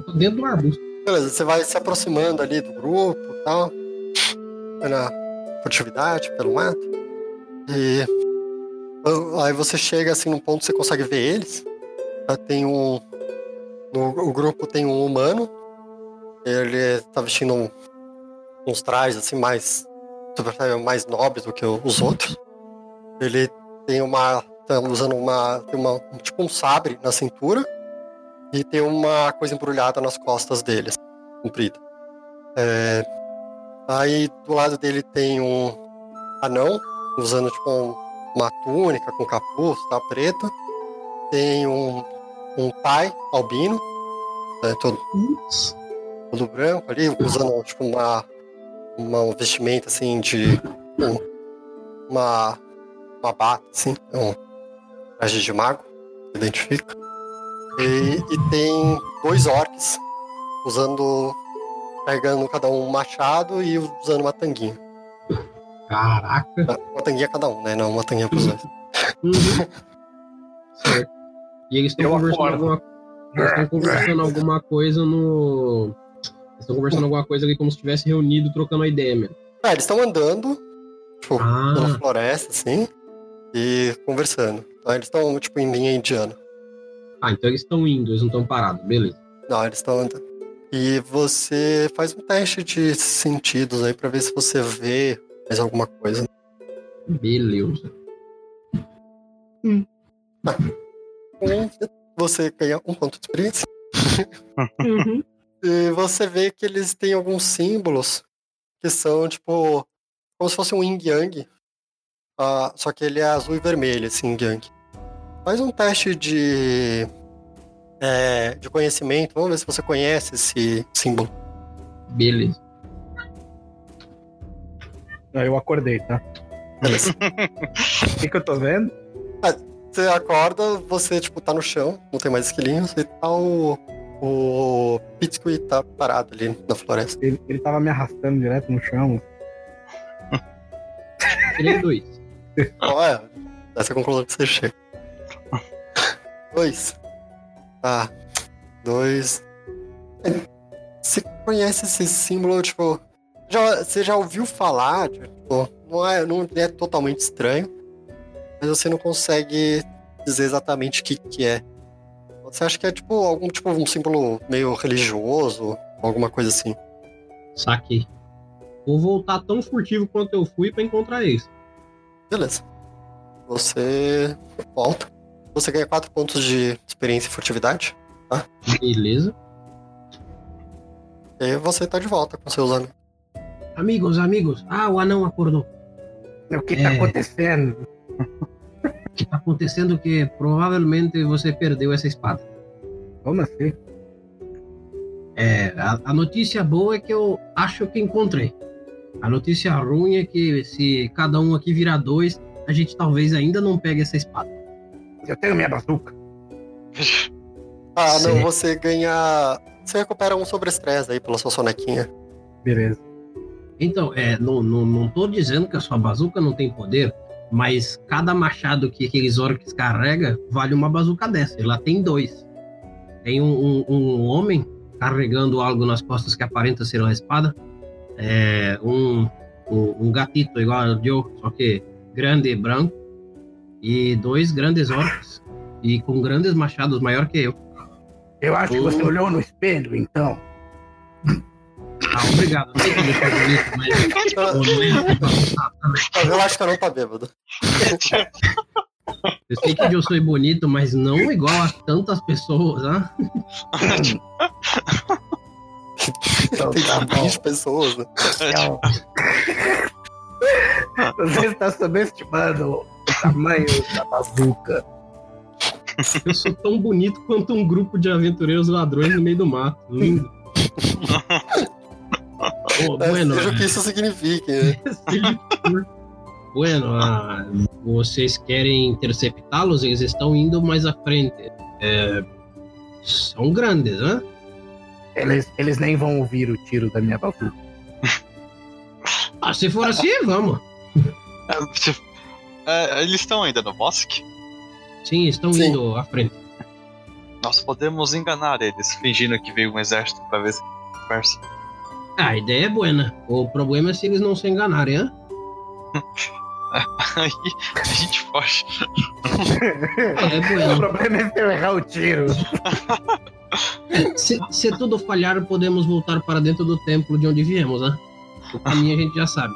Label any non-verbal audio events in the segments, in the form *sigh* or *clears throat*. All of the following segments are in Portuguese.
tô, dentro do arbusto. Beleza, você vai se aproximando ali do grupo e tal. Na furtividade, pelo mato. E aí você chega assim num ponto que você consegue ver eles. Tem um. No, o grupo tem um humano. Ele tá vestindo um, uns trajes assim mais. mais nobres do que os outros. Ele tem uma. tá usando uma. tem uma. tipo um sabre na cintura. E tem uma coisa embrulhada nas costas dele, comprida. É, aí do lado dele tem um anão, usando tipo um, uma túnica com capuz, tá, preta. Tem um, um pai albino, né, todo, todo branco ali, usando tipo uma, uma um vestimenta assim de um, uma uma bata assim, um traje de mago, identifica. E, e tem dois orcs usando. carregando cada um um machado e usando uma tanguinha. Caraca. Uma tanguinha cada um, né? Não uma tanguinha pros dois. Uhum. certo. E eles estão conversando alguma eles conversando alguma coisa no. Eles estão conversando alguma coisa ali como se estivesse reunido trocando uma ideia mesmo. É, eles estão andando, tipo, Ah. pela floresta, assim, e conversando. Então eles estão, tipo, em linha indiana. Ah, então eles estão indo, eles não estão parados, beleza. Não, eles estão andando. E você faz um teste de sentidos aí pra ver se você vê mais alguma coisa. Beleza. Um, você ganha um ponto de experiência. Uhum. *laughs* E você vê que eles têm alguns símbolos que são, tipo, como se fosse um yin yang. Ah, só que ele é azul e vermelho, esse yin yang. Faz um teste de. é, de conhecimento. Vamos ver se você conhece esse símbolo. Beleza. Aí eu acordei, tá? Beleza. *laughs* O que, que eu tô vendo? Você acorda, você, tipo, tá no chão, não tem mais esquilinhos, e tá o. O Pitsky tá parado ali na floresta. Ele, ele tava me arrastando direto no chão. Tirei dois. Olha, essa é a conclusão que você chega. Dois. Tá. Dois. Você conhece esse símbolo, tipo. Já, você já ouviu falar, tipo, não é, não é totalmente estranho, mas você não consegue dizer exatamente o que, que é. Você acha que é tipo algum tipo um símbolo meio religioso, alguma coisa assim. Saquei. Vou voltar tão furtivo quanto eu fui pra encontrar eles. Beleza. Você volta. Você ganha 4 pontos de experiência e furtividade. Beleza. E aí você tá de volta com seus amigos. Amigos, amigos. Ah, o anão acordou. O que tá É. acontecendo? O que tá acontecendo é que provavelmente você perdeu essa espada. Como assim? É, a, a notícia boa é que eu acho que encontrei. A notícia ruim é que se cada um aqui virar dois, a gente talvez ainda não pegue essa espada. Eu tenho minha bazuca. Ah, não, Sim. você ganha. Você recupera um sobre estresse aí pela sua sonequinha. Beleza. Então, é, não, não, não tô dizendo que a sua bazuca não tem poder, mas cada machado que aqueles orcs carrega vale uma bazuca dessa. E lá tem dois. Tem um, um, um homem carregando algo nas costas que aparenta ser uma espada. É, um, um, um gatito igual ao Joe, só que grande e branco. E dois grandes orcs. E com grandes machados maior que eu. Eu acho que você olhou no espelho, então. Ah, obrigado. Eu sei foi bonito, mas Eu acho que eu não tá bêbado. Eu sei que eu sou bonito, mas não igual a tantas pessoas, né? Então Tem tá bom. 20 pessoas, né? Então, Você está subestimando o tamanho da bazuca. Eu sou tão bonito quanto um grupo de aventureiros ladrões no meio do mato. Lindo. *laughs* Oh, bueno, seja o que isso signifique, né? *laughs* bueno ah, vocês querem interceptá-los? Eles estão indo mais à frente. É, são grandes, né? Eles, eles nem vão ouvir o tiro da minha bazuca. Ah, se for assim, vamos. *laughs* É, se- é, eles estão ainda no bosque? Sim, estão Sim. indo à frente. Nós podemos enganar eles, fingindo que veio um exército pra ver se conversa. Ah, a ideia é boa. O problema é se eles não se enganarem, hein? *laughs* Aí a gente foge. É, é *laughs* O problema é se eu errar o tiro. *laughs* Se, se tudo falhar, podemos voltar para dentro do templo de onde viemos, né? O caminho a gente já sabe.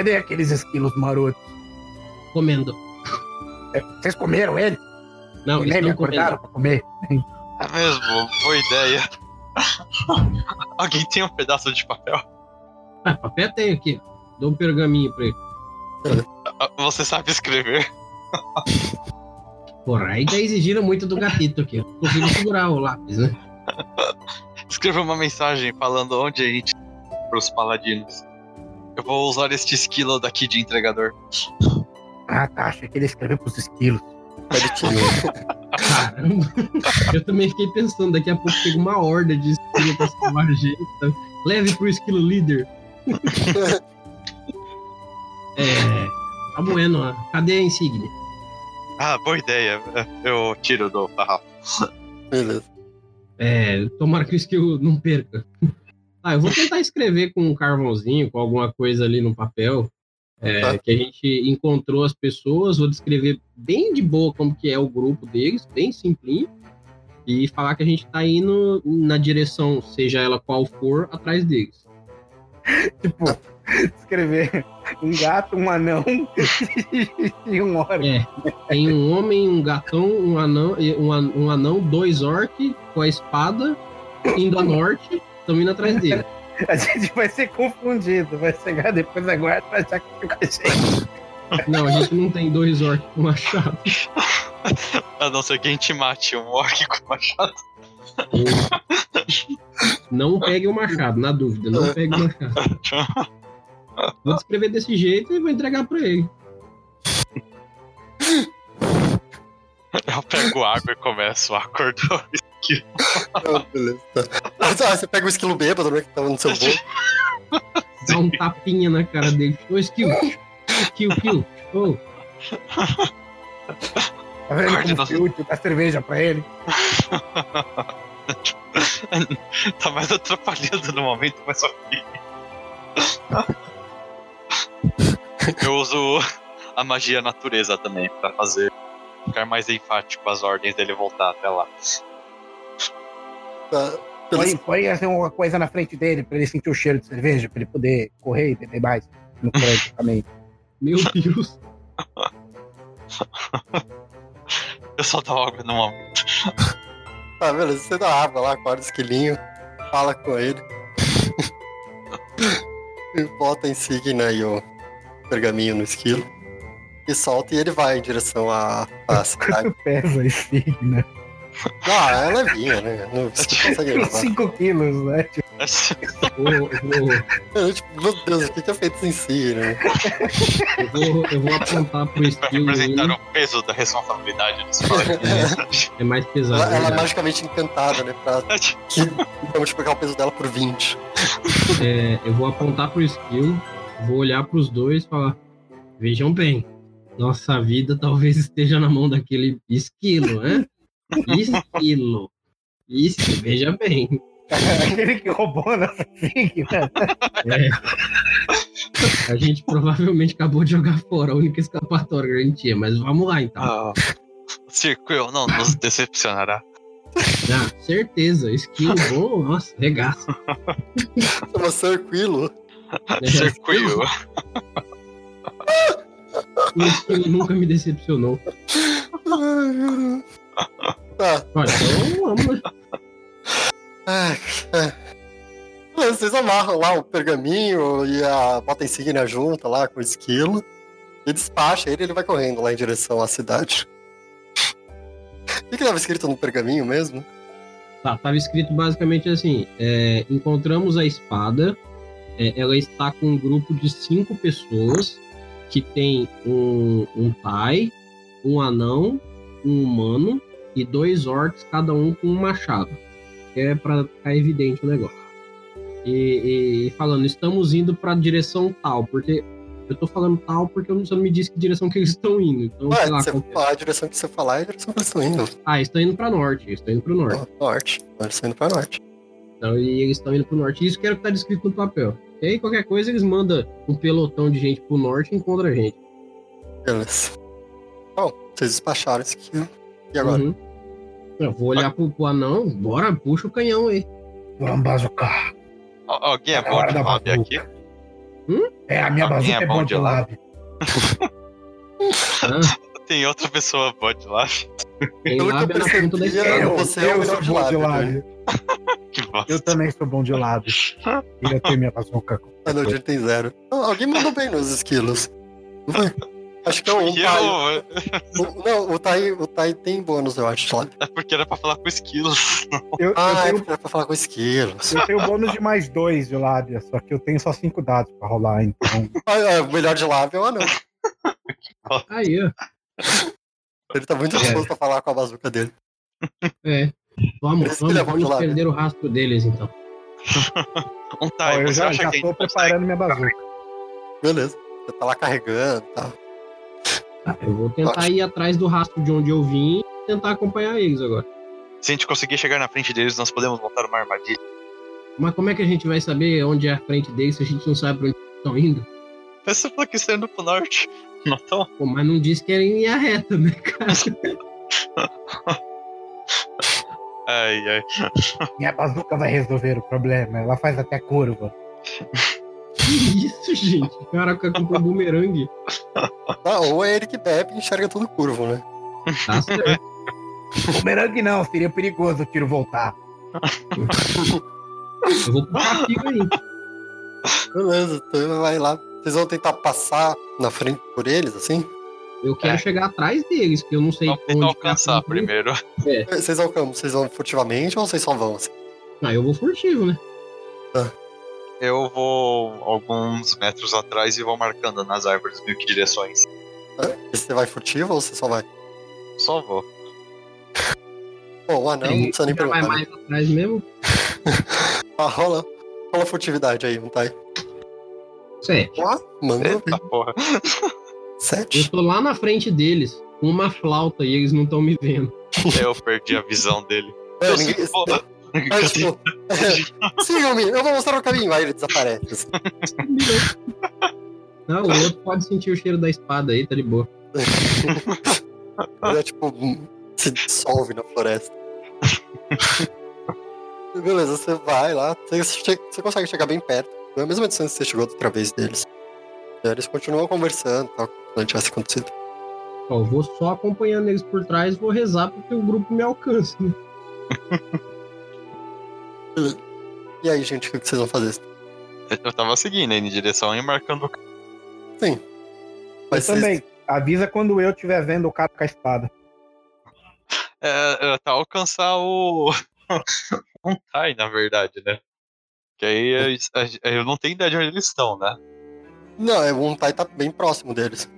Cadê aqueles esquilos marotos? Comendo. É, Vocês comeram ele? Não, Nem me acordaram comendo. pra comer? É mesmo, boa ideia. *laughs* Alguém tem um pedaço de papel? Ah, papel tem aqui. Dou um pergaminho pra ele. Ah, Você sabe escrever? Porra, aí já exigiram muito do gatito aqui. Não consigo segurar o lápis, né? *laughs* Escreva uma mensagem falando onde a gente pros paladinos. Eu vou usar este esquilo daqui de entregador. Ah, tá. Achei que ele escreveu pros esquilos. Ele tinha. Caramba. Eu também fiquei pensando, daqui a pouco chega uma horda de esquilo pra salvar a gente. sabe? Leve pro esquilo líder. *laughs* É. Tá bueno, ó. cadê a insígnia? Ah, boa ideia. Eu tiro do farrapo. Beleza. É, tomara que o skill não perca. Ah, eu vou tentar escrever com um carvãozinho, com alguma coisa ali no papel. é, Tá. Que a gente encontrou as pessoas, vou descrever bem de boa como que é o grupo deles, bem simplinho. E falar que a gente tá indo na direção, seja ela qual for, atrás deles. *laughs* Tipo, escrever um gato, um anão *laughs* e um orc. É, tem um homem, um gatão, um anão, e um, an- anão dois orcs com a espada, indo a norte, estão indo atrás dele. *laughs* A gente vai ser confundido. Vai chegar depois da guarda e vai achar que fica a gente. Não, a gente não tem dois orcs com machado. *laughs* A não ser que a gente mate um orc com machado. *laughs* Não pegue o machado, na dúvida, não pegue o machado. Vou descrever desse jeito e vou entregar pra ele. Eu pego água e começo a acordar. Ah, beleza. Tá. Ah, você pega o esquilo bêbado, né? Que tava no seu voo. Dá um tapinha na cara dele. Ô, skill! Kill, kill! Ô, Tá vendo Guarde como nosso- útil dá cerveja pra ele? tá mais atrapalhando no momento, mas ok. Eu uso a magia natureza também pra fazer ficar mais enfático as ordens dele voltar até lá. Tá. Põe, põe assim, uma coisa na frente dele pra ele sentir o cheiro de cerveja, pra ele poder correr e beber mais no *laughs* prédio também. meu Deus! *laughs* Eu só dou água no momento. Tá, beleza. Você dá água lá, acorda o esquilinho, fala com ele. *laughs* e bota a insígnia e o pergaminho no esquilo. E solta e ele vai em direção à, à *laughs* cidade. Pesa esse signo. Ah, é levinha, né? Não, você não consegue Uns levar. 5 quilos, né? Tipo, Vou, vou, Eu, tipo, meu Deus, o que que é feito essa insígnia? eu, vou, eu vou apontar pro Pra skill representar dele. o peso da responsabilidade dos paladinos. É mais pesado. Ela, ela é magicamente encantada, né? Pra que, pra multiplicar o peso dela por 20. É, eu vou apontar pro skill, vou olhar pros dois e falar: Vejam bem, nossa vida talvez esteja na mão daquele esquilo, né? Esquilo. Isso, veja bem. *laughs* aquele que roubou a nossa signa. É. A gente provavelmente acabou de jogar fora a única escapatória que a gente tinha, mas vamos lá então. Ah, Circuil não nos decepcionará. Ah, certeza, esquilo bom, nossa, regaça. Chama Cirquilo. É, Circuil. O esquilo nunca me decepcionou. Tá. Olha, então vamos? Ah, é. Vocês amarram lá o pergaminho e a bota insígnia junta lá com o esquilo. E despacha ele ele vai correndo lá em direção à cidade. O que que estava escrito no pergaminho mesmo? Tá, tava escrito basicamente assim: é, encontramos a espada, é, ela está com um grupo de cinco pessoas que tem um, um Tai, um anão, um humano e dois orcs, cada um com um machado. É pra ficar evidente o negócio. E, e- falando, estamos indo pra direção tal, porque Eu tô falando tal porque você não me disse que direção que eles estão indo. Então, Ué, sei lá. você é. a direção que você falar é a direção que eles estão indo. Ah, eles estão indo pra norte. Eles estão indo pro norte. Norte. Eles estão indo pra norte. Então, e eles estão indo pro norte. Isso que era o que tá descrito no papel. E aí, qualquer coisa, eles mandam um pelotão de gente pro norte e encontra a gente. Beleza. Bom, vocês despacharam esse aqui. E agora? Uhum. Eu vou olhar pro, pro anão, bora, puxa o canhão aí. Vamos bazucar. Al- Alguém é É bom hora de lab aqui? É, a minha Alguém bazuca é é bom de lab. *laughs* Tem outra pessoa boa de lab? Tem Pelo que eu lábia na ponta da espada. eu- é o eu sou bom de. *laughs* Que bosta. Eu também sou bom de lab. *laughs* Queria ter minha bazuca. Ah, não, tem zero. Alguém mandou bem nos esquilos. Não? Acho que é Tai. *laughs* eu- o- Não, o Tai, o tai tem bônus, eu acho, sabe? É porque era pra falar com esquilos. Eu, Ah, eu, é tenho, porque era pra falar com esquilos. eu tenho bônus de mais dois de lábia, só que eu tenho só cinco dados pra rolar, então. Ah, é, o melhor de lábio é o anão. Aí, ó. Ele tá muito É. disposto a falar com a bazuca dele. É. Vamos, é vamos, vamos perder o rastro deles, então. Um *laughs* Ó, Tai, eu você já, já tô preparando minha bazuca. Beleza. Você tá lá carregando e tal. Tá, eu vou tentar Ótimo. ir atrás do rastro de onde eu vim e tentar acompanhar eles agora. Se a gente conseguir chegar na frente deles, nós podemos montar uma armadilha. Mas como é que a gente vai saber onde é a frente deles se a gente não sabe pra onde eles estão indo? Pensa falou que estão indo pro norte. Não tão? Pô, mas não disse que era em linha reta, né, cara? *laughs* Ai, ai. *laughs* Minha bazuca vai resolver o problema. Ela faz até curva. Que isso, gente? Caraca, comprou um bumerangue. Ah, ou é ele que bebe e enxerga tudo curvo, né? Tá certo. Bumerangue não, seria perigoso o tiro voltar. Eu vou puxar a fio aí. Beleza, então vai lá. Vocês vão tentar passar na frente por eles, assim? Eu quero É. chegar atrás deles, que eu não sei Vamos tentar onde alcançar primeiro. É. *laughs* Vocês vão como? Vocês vão furtivamente ou vocês só vão assim? Ah, eu vou furtivo, né? Eu vou alguns metros atrás e vou marcando nas árvores mil que direções. E Você vai furtivo ou você só vai? Só vou. *laughs* Bom, o anão não precisa nem Já vai perguntar. né? mais atrás mesmo? *laughs* Ah, rola, rola furtividade aí, não tá aí. Sete. Ó, mandou Eita porra. *laughs* Eu sete. tô lá na frente deles, com uma flauta, e eles não estão me vendo. Eu perdi a visão dele. É, Eu ninguém-. Mas, tipo, é, Sigam-me, eu vou mostrar o caminho. Aí ele desaparece. assim. *laughs* Não, o outro pode sentir o cheiro da espada aí, tá de boa. *laughs* Ele é tipo, se dissolve na floresta. Beleza, você vai lá, você, você consegue chegar bem perto. É a mesma distância que você chegou outra vez deles. E eles continuam conversando, tal, como se não tivesse acontecido. Ó, eu vou só acompanhando eles por trás vou rezar porque o grupo me alcance. Né? *laughs* E aí, gente, o que vocês vão fazer? Eu tava seguindo aí em direção e marcando o Eu Mas vocês- também. Avisa quando eu estiver vendo o cara com a espada. É, é, tá alcançar o. *laughs* um Tai, na verdade, né? Que aí a- a- eu não tenho ideia de onde eles estão, né? Não, é um Tai tá bem próximo deles.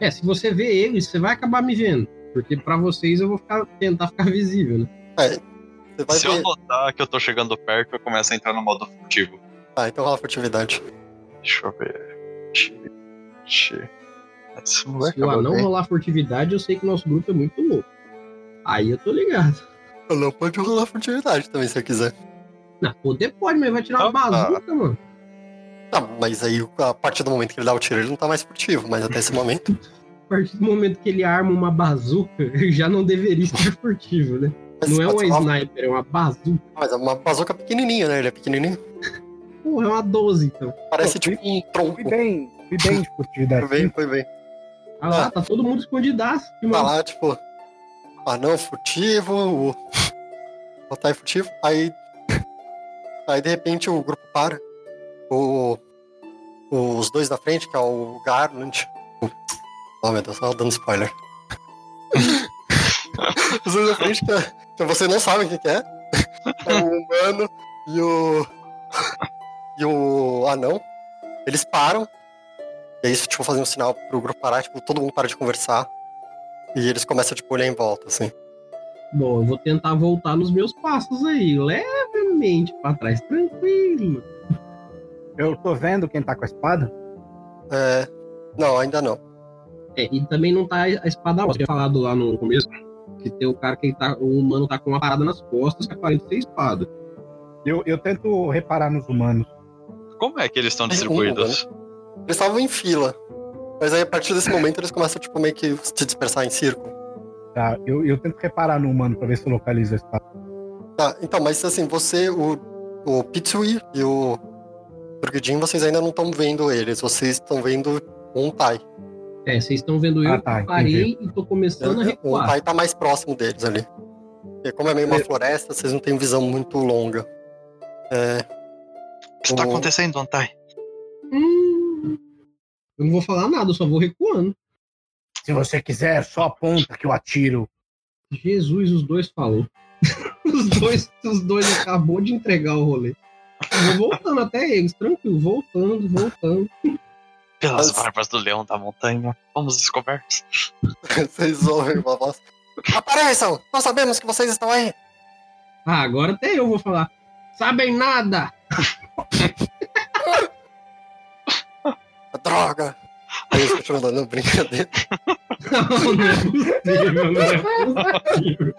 É, se você vê eles, você vai acabar me vendo. Porque pra vocês eu vou ficar, tentar ficar visível, né? Você vai Se ver. eu notar que eu tô chegando perto, eu começo a entrar no modo furtivo. Ah, então rola furtividade. Deixa eu ver. Esse moleque Se o acabou anão bem. rolar furtividade, eu sei que nosso grupo é muito louco. Aí eu tô ligado. Não pode rolar furtividade também, se você quiser. Não, poder pode, mas vai tirar uma Ah, tá. bazuca, mano. Tá, mas aí a partir do momento que ele dá o tiro, ele não tá mais furtivo, mas até esse momento. *laughs* A partir do momento que ele arma uma bazuca, *laughs* ele já não deveria estar *laughs* furtivo, né? Mas Não é um ser uma- sniper, é uma bazuca. Mas é uma bazuca pequenininha, né? Ele é pequenininho. Porra, é uma 12, então. Parece Pô, tipo um tronco. Fui bem, fui bem de furtividade. Foi bem, foi bem. Ah lá, tá todo mundo escondidaço. Tá mano. lá, tipo, anão furtivo, o. O Tai furtivo. Aí. Aí de repente o grupo para. O. Os dois da frente, que é o Garland. Oh meu Deus, tava dando spoiler. *laughs* Os dois da frente, que, é- que você não sabe o que, é. É o humano e o. E o anão. Eles param. E aí, tipo, fazem um sinal pro grupo parar, tipo, todo mundo para de conversar. E eles começam, tipo, olhar em volta, assim. Bom, eu vou tentar voltar nos meus passos aí, pra trás, tranquilo. Eu tô vendo quem tá com a espada. É, Não, ainda não. É, e também não tá a espada alta. Eu tinha falado lá no começo que tem o cara que tá. O humano tá com uma parada nas costas que aparenta ser espada. Eu, eu tento reparar nos humanos. Como é que eles estão um, distribuídos? Eles estavam em fila. Mas aí, a partir desse momento, eles começam, tipo, meio que se dispersar em círculo. Tá? Eu, eu tento reparar no humano pra ver se eu localizo a espada. Tá, então, mas assim, você, o, o Pitsui e o Turgidin, vocês ainda não estão vendo eles. Vocês estão vendo um Tai. É, vocês estão vendo eu Ah, tá, que parei e tô começando a O recuar. Tai tá mais próximo deles ali. Porque como é meio uma floresta, vocês não têm visão muito longa. É, O que está O- acontecendo, Antai? Hum, eu não vou falar nada, eu só vou recuando. Se você quiser, só aponta que eu atiro. Jesus, os dois falou. *laughs* os dois, os dois acabou de entregar o rolê. Eu vou voltando até eles, tranquilo, voltando, voltando. Pelas Mas- barbas do leão da montanha, fomos descobertos. *laughs* vocês ouvem uma voz. Apareçam! Nós sabemos que vocês estão aí! Ah, agora até eu vou falar. Sabem nada! *laughs* Droga! Aí eles continuam dando brincadeira. *laughs* Não, não é possível, não é possível.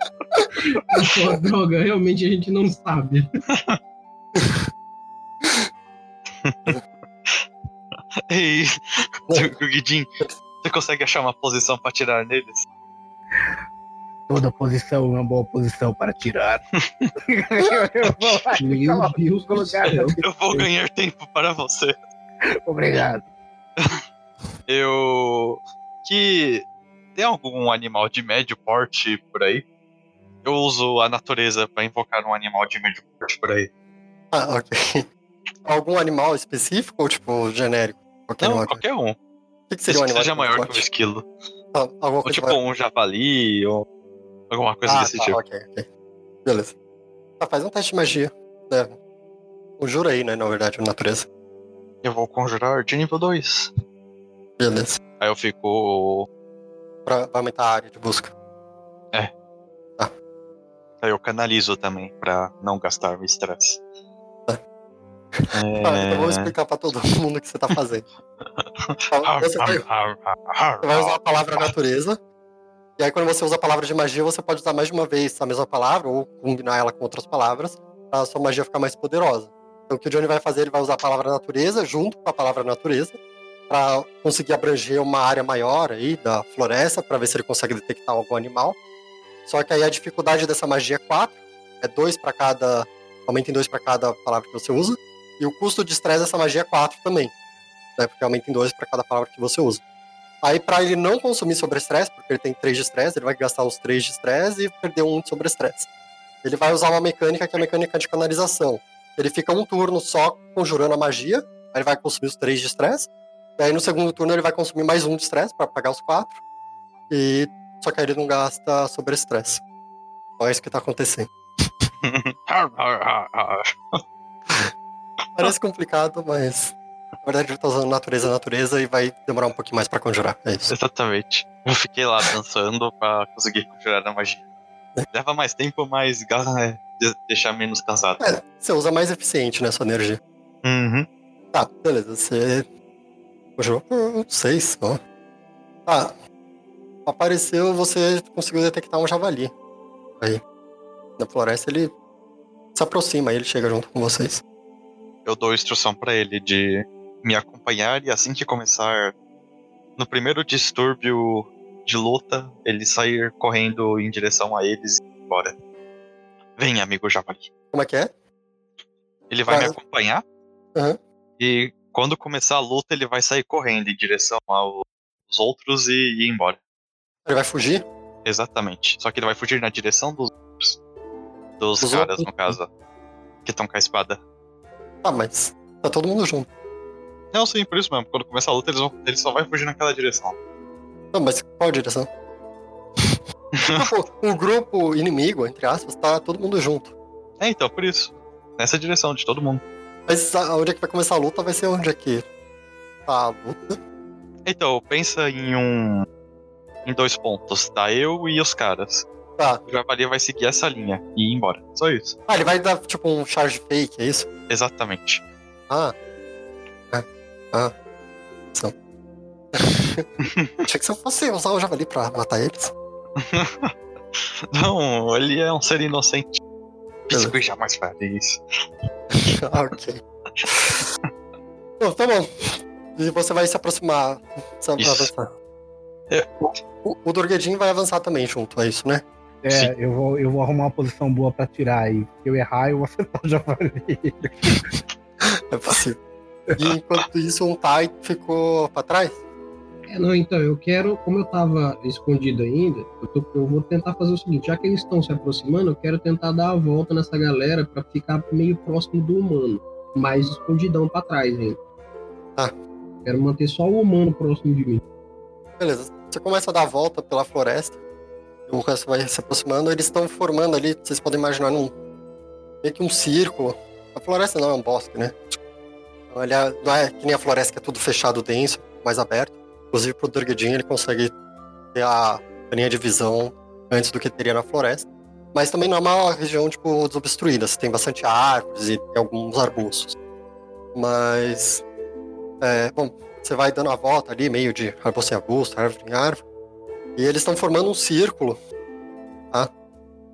Pô, droga, realmente a gente não sabe. Ei, Guidin, você consegue achar uma posição pra atirar neles? Toda posição é uma boa posição para tirar. eu vou lá Meu coloco Deus. Eu vou ganhar tempo para você. Obrigado. Eu. Que. Tem algum animal de médio porte por aí? Eu uso a natureza pra invocar um animal de médio porte por aí. Ah, ok. *laughs* Algum animal específico ou, tipo, genérico? Qualquer Não, qualquer um. O que, que seria um animal? seja maior que um esquilo. Ah, Ou tipo maior. um javali, ou alguma coisa ah, desse tá, tipo. ok, ok. Beleza. Tá, faz um teste de magia. É. Conjura aí, né, na verdade, natureza. Eu vou conjurar de nível 2. Beleza. Aí eu fico. Pra, pra aumentar a área de busca. Aí eu canalizo também, pra não gastar o estresse. Tá. Ah, então vou É... explicar pra todo *laughs* mundo o que você tá fazendo. Então, você, vai, você vai usar a palavra natureza. E aí, quando você usa a palavra de magia, você pode usar mais de uma vez a mesma palavra ou combinar ela com outras palavras para a sua magia ficar mais poderosa. Então, o que o Johnny vai fazer, ele vai usar a palavra natureza junto com a palavra natureza para conseguir abranger uma área maior aí da floresta para ver se ele consegue detectar algum animal. Só que aí a dificuldade dessa magia é 4, é 2 para cada. Aumenta em 2 para cada palavra que você usa. E o custo de estresse dessa magia é 4 também. Né, porque aumenta em 2 para cada palavra que você usa. Aí, para ele não consumir sobre estresse, porque ele tem 3 de estresse, ele vai gastar os 3 de estresse e perder um de sobre estresse. Ele vai usar uma mecânica que é a mecânica de canalização. Ele fica um turno só conjurando a magia, aí ele vai consumir os 3 de estresse. E aí no segundo turno ele vai consumir mais um de estresse para pagar os 4. E só que aí ele não gasta sobre estresse. Então é isso que tá acontecendo. *laughs* Parece complicado, mas na verdade ele tá usando natureza natureza e vai demorar um pouquinho mais para conjurar. É isso. Exatamente. Eu fiquei lá dançando pra conseguir conjurar a magia. Leva mais tempo, mas é, de- deixar menos cansado. É, você usa mais eficiente, né, sua energia. Uhum. Tá, beleza. Você. Por seis só. Tá. Apareceu, você conseguiu detectar um javali. Aí. Na floresta ele se aproxima, ele chega junto com vocês. Eu dou instrução pra ele de me acompanhar e assim que começar no primeiro distúrbio de luta, ele sair correndo em direção a eles e ir embora. Vem, amigo Javali. Como é que é? Ele vai me Vai. acompanhar Aham. e quando começar a luta, ele vai sair correndo em direção aos outros e ir embora. Ele vai fugir? Exatamente. Só que ele vai fugir na direção dos outros. Dos Dos caras, outros? no caso. Que estão com a espada. Tá, mas tá todo mundo junto. Não, sim, por isso mesmo. Quando começar a luta, eles vão, ele só vai fugir naquela direção. Não, mas qual direção? *laughs* Tipo, o grupo inimigo, entre aspas, tá todo mundo junto. É, então, por isso. Nessa direção de todo mundo. Mas onde é que vai começar a luta vai ser onde é que tá a luta. Então, pensa em um. Em dois pontos, tá? Eu e os caras. Tá. O Javali vai seguir essa linha e ir embora. Só isso. Ah, ele vai dar tipo um charge fake, é isso? Exatamente. Ah. É. Ah. São. *laughs* Achei que você fosse usar o javali pra matar eles. *laughs* Não, ele é um ser inocente. Biscuit jamais faria isso. Ah, *laughs* ok. Bom, tá bom. E você vai se aproximar. Você vai Isso. avançar. É. O, o Dorguedin vai avançar também junto, é isso, né? É, Sim. eu vou, eu vou arrumar uma posição boa pra tirar aí. Se eu errar, eu vou acertar o javali. *laughs* É possível. E enquanto isso, um Tai ficou pra trás? É, não, então, eu quero, como eu tava escondido ainda, eu, tô- eu vou tentar fazer o seguinte, já que eles estão se aproximando, eu quero tentar dar a volta nessa galera pra ficar meio próximo do humano, mais escondidão pra trás ainda. Tá. Quero manter só o humano próximo de mim. Beleza. Você começa a dar a volta pela floresta. O resto vai se aproximando. Eles estão formando ali, vocês podem imaginar, num, meio que um círculo. A floresta não é um bosque, né? Então, ele é- não é que nem a floresta que é tudo fechado, denso, mais aberto. Inclusive pro Durgadin ele consegue ter a linha de visão antes do que teria na floresta. Mas também não é uma região, tipo, desobstruída. Você tem bastante árvores e alguns arbustos. Mas... É, bom, você vai dando a volta ali, meio de arbusto em arbusto, árvore em árvore. E eles estão formando um círculo, tá?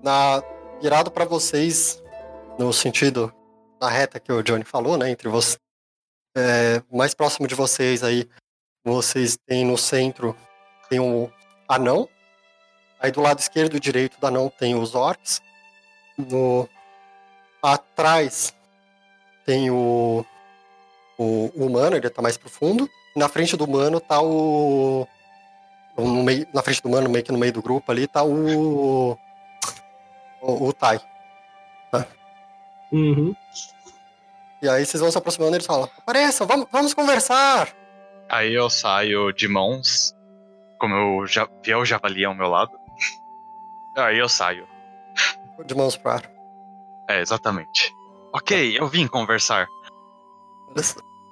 Na, virado para vocês, no sentido, na reta que o Johnny falou, né? Entre vocês. É, mais próximo de vocês aí, vocês têm no centro, tem um anão. Aí do lado esquerdo e direito do anão tem os orcs. No, atrás tem o, o, o humano, ele tá mais profundo. Na frente do humano tá o. No meio, na frente do humano, meio que no meio do grupo ali, tá o. O, o Tai. Uhum. E aí vocês vão se aproximando e eles falam: Apareçam, vamos, vamos conversar! Aí eu saio de mãos, como eu já vi o javali ao meu lado. Aí eu saio. De mãos pro ar. É, exatamente. Ok, eu vim conversar.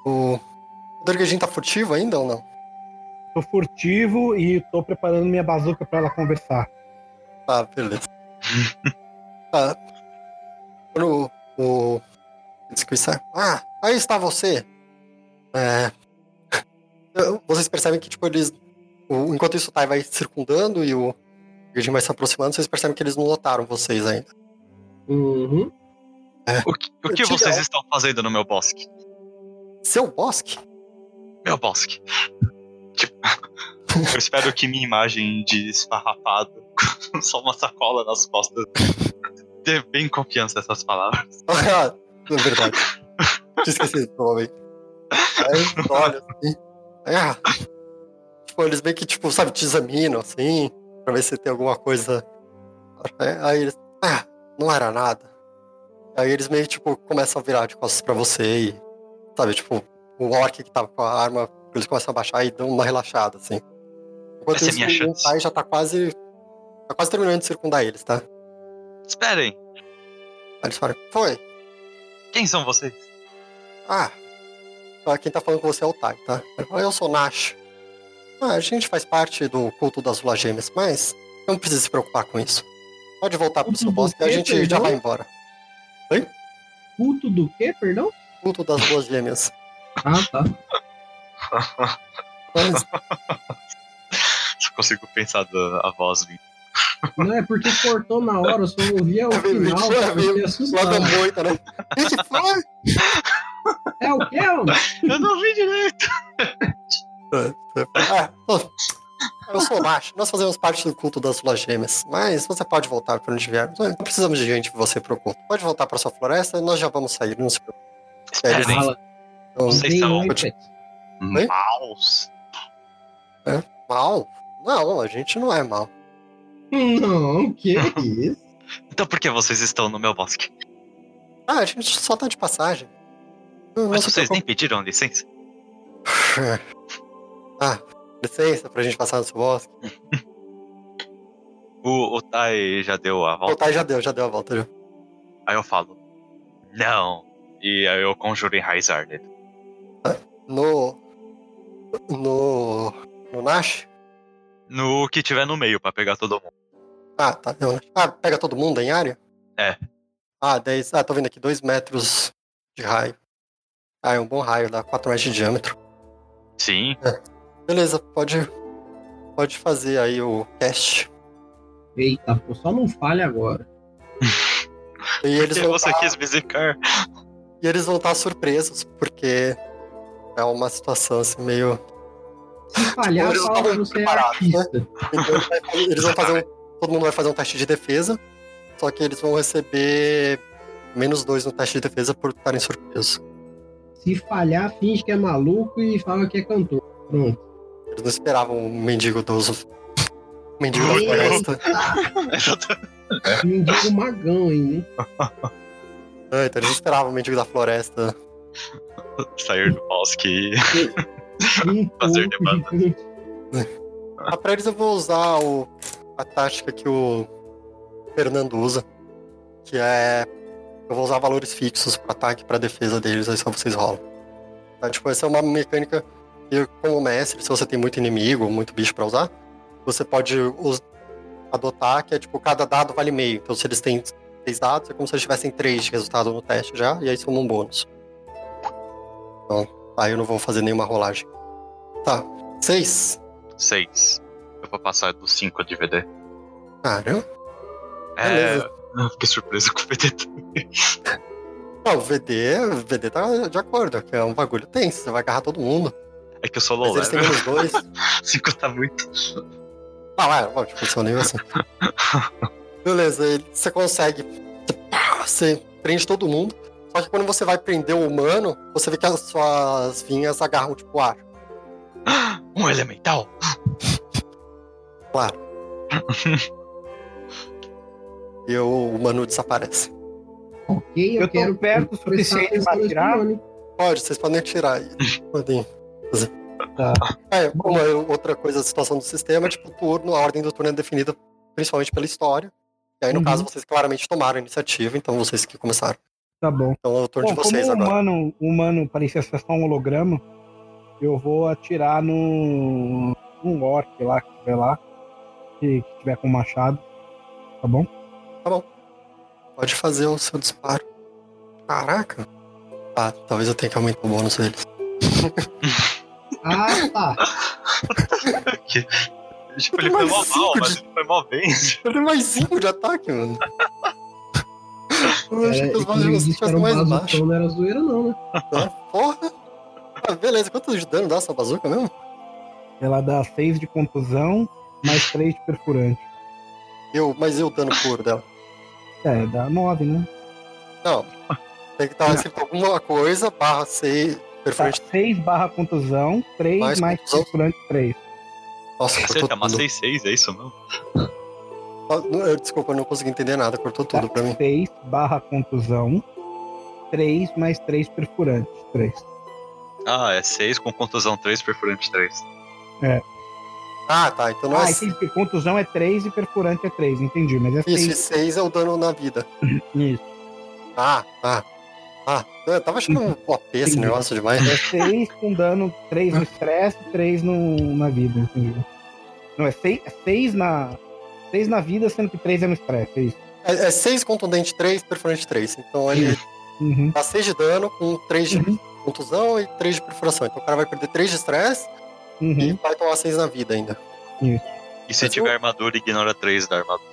O. O Durgadin tá furtivo ainda ou não? Tô furtivo e tô preparando minha bazuca pra ela conversar. Tá, beleza. tá. *laughs* Quando o. o. Ah, aí está você. É. Vocês percebem que, tipo, eles. o- enquanto isso o Tai vai circundando e o Gajin vai se aproximando, vocês percebem que eles não notaram vocês ainda. Uhum. O que, o que vocês estão fazendo no meu bosque? Seu bosque? Meu bosque. Tipo, *laughs* eu espero que minha imagem de esfarrapado, com só uma sacola nas costas, dê bem confiança essas palavras. Ah, *laughs* é verdade. Tinha esquecido, provavelmente. Aí, *laughs* olha, assim. Ah, tipo, eles meio que, tipo, sabe, te examinam, assim, pra ver se tem alguma coisa. Aí, eles, ah, não era nada. Aí eles meio, tipo, começam a virar de costas pra você e, sabe, tipo, o orc que tava com a arma, eles começam a baixar e dão uma relaxada, assim. Enquanto Essa é isso, pai já tá quase. Tá quase terminando de circundar eles, tá? Esperem, Aí eles falam, foi. quem são vocês? Ah, ah, quem tá falando com você é o Tai, tá? Eu sou Nash. Ah, a gente faz parte do culto das Lua Gêmeas, mas não precisa se preocupar com isso. Pode voltar pro seu do bosque e a gente já perdão? vai embora. Culto do quê, perdão? Culto das Luas Gêmeas. Ah, tá. *laughs* Mas, Só consigo pensar da a voz vindo. Não, é porque cortou na hora, eu só ouvia o *laughs* É final, é meio lá da assustado. moita, né? O que que foi? É o quê, homem? Eu não vi direito. Ah, eu sou o Nash. Nós fazemos parte do culto das Luas Gêmeas. Mas você pode voltar para onde vier. Não precisamos de gente você pro culto. Pode voltar para sua floresta e nós já vamos sair. Não se preocupe. Fala, Então, Vocês. Oi? maus. mal? Não, a gente não é mal. Não, que *laughs* isso? Então por que vocês estão no meu bosque? Ah, a gente só tá de passagem. Mas vocês nem pediram licença? *laughs* Ah, licença pra gente passar no seu bosque. *laughs* O, o Tai já deu a O volta. Tai já deu, já deu a volta. Já. Aí eu falo, não. E aí eu conjuro enraizar nele. No. No. No Nash? No que tiver no meio pra pegar todo mundo. Ah, tá. Nash. Ah, pega todo mundo em área? É. Ah, 10. Ah, tô vendo aqui, 2 metros de raio. Ah, é um bom raio, dá 4 metros de diâmetro. Sim. Beleza, pode, pode fazer aí o cast. Eita, pô, só não falha agora. *laughs* E eles Porque vão você tá- quis me zicar. E eles vão estar surpresos, porque é uma situação assim meio. Se falhar, Eles fala que estavam você é né? Então eles vão fazer um. Todo mundo vai fazer um teste de defesa. Só que eles vão receber menos dois no teste de defesa por estarem surpresos. Se falhar, finge que é maluco e fala que é cantor. Pronto. Eles não esperavam um mendigo dos. *laughs* Mendigo da floresta. *laughs* Mendigo magão, hein? né? Ah, então eles esperavam o mendigo da floresta. Sair do bosque. *laughs* Um Fazer demanda. gigante. Ah, pra eles eu vou usar o, a tática que o Fernando usa. Que é. Eu vou usar valores fixos para ataque e pra defesa deles, aí só vocês rolam. Tá, tipo, essa é uma mecânica que, como mestre, se você tem muito inimigo, muito bicho pra usar, você pode adotar, que é tipo, cada dado vale meio. Então se eles têm seis dados, é como se eles tivessem três de resultado no teste já, e aí soma um bônus. Então, aí eu não vou fazer nenhuma rolagem. Tá, seis. Seis. Eu vou passar do 5 de VD. Caramba. É. Beleza. Eu fiquei surpreso *laughs* com o VD também. Não, o VD, o VD tá de acordo, que é um bagulho tenso, você vai agarrar todo mundo. É que eu sou Mas low eles têm level. menos dois. *laughs* 5 tá muito. Ah, vai, pode, tipo, seu nível assim. *laughs* Beleza, ele- você consegue. Você prende todo mundo. Só que quando você vai prender o humano, você vê que as suas vinhas agarram, tipo, ar. *gasps* Um elemental. Claro. E o humano desaparece. Ok, eu, Eu tô quero perto o suficiente atirar? drone. Pode, vocês podem tirar aí. *laughs* Podem. fazer. Tá. É, como é outra coisa, a situação do sistema, tipo, o turno, a ordem do turno é definida principalmente pela história. E aí, no Uhum. caso, vocês claramente tomaram a iniciativa, então vocês que começaram. Tá bom. Então é o turno Bom, de vocês como agora. humano, o humano parecia ser só um holograma, eu vou atirar no. num orc lá que tiver lá. Que, que tiver com machado. Tá bom? Pode fazer o seu disparo. Caraca. Ah, talvez eu tenha que aumentar o bônus deles. Ah, tá. *laughs* Tipo, ele foi mal mal, cinco mas de- ele foi mal bem. *laughs* Eu tenho mais 5 de ataque, mano. Eu achei É, que os valores quando de vocês mais baixos. não era zoeira, não, né? Né? Porra! Ah, beleza, quanto de dano dá essa bazuca mesmo? Ela dá 6 de contusão, mais 3 de perfurante. Eu, mas e o dano puro dela? É, dá 9, né? Não. Tem que estar escrito alguma coisa, barra 6, Tá, perfurante. 6 barra contusão, 3 Mais mais, contusão. perfurante 3. Nossa, Você tá uma tudo. 6-6, é isso não? Ah, eu- Desculpa, eu não consegui entender nada, cortou tudo pra mim. 6 barra contusão, 3 mais 3 perfurante. 3. Ah, é 6 com contusão 3, perfurante 3. Ah, tá, então não é Ah, entendi. Contusão é 3 e perfurante é 3, entendi. Mas é Isso, e 6. 6 é o dano na vida. *laughs* Isso. Ah, tá. Ah, eu tava achando um OP esse Entendi. negócio demais. É 6 com dano, 3 no estresse e 3 no, na vida, entendi. Não, é 6 é seis na. 6 na vida, sendo que 3 é no estresse, é isso. É 6 contundente 3, perfurante 3. Então ele Uhum. dá 6 de dano com 3 de Uhum. contusão e 3 de perfuração. Então o cara vai perder 3 de estresse e Uhum. vai tomar 6 na vida ainda. E se Mas tiver o- armadura, ignora 3 da armadura.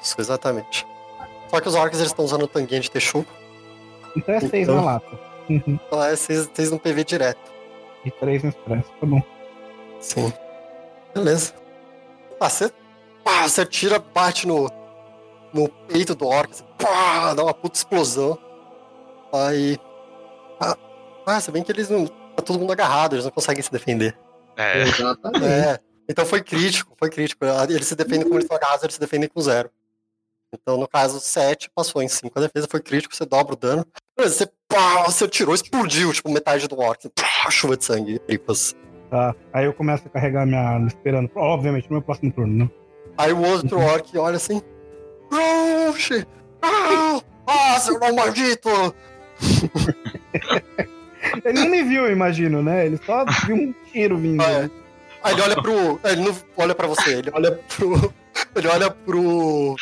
Isso, exatamente. Só que os orcs eles estão usando o tanguinha de Texugo. Então é 6 Então- na lata. Uhum. Então é 6 no PV direto. E 3 no estresse, tá bom. Sim. Beleza. Ah, você, pá, você tira, bate no, no peito do orc, assim, pá, dá uma puta explosão. Aí. Ah, ah, se bem que eles não. Tá todo mundo agarrado, eles não conseguem se defender. É, Exatamente. É. Então foi crítico, foi crítico. Eles se defendem como eles estão agarrados, eles se defendem com zero. Então, no caso, 7 passou em 5. A defesa foi crítico, você dobra o dano. Você, pá, você tirou, explodiu, tipo, metade do orc. Pá, chuva de sangue, tripas. Tá. Aí eu começo a carregar minha arma, esperando. Obviamente, no meu próximo turno, né? Aí o outro Uhum. orc olha assim. Rush! Ah, ah, seu não maldito! *laughs* *laughs* Ele não me viu, eu imagino, né? Ele só viu um tiro vindo. Ah, é. Aí ele olha pro. Ele não olha pra você, ele olha pro. Ele olha pro.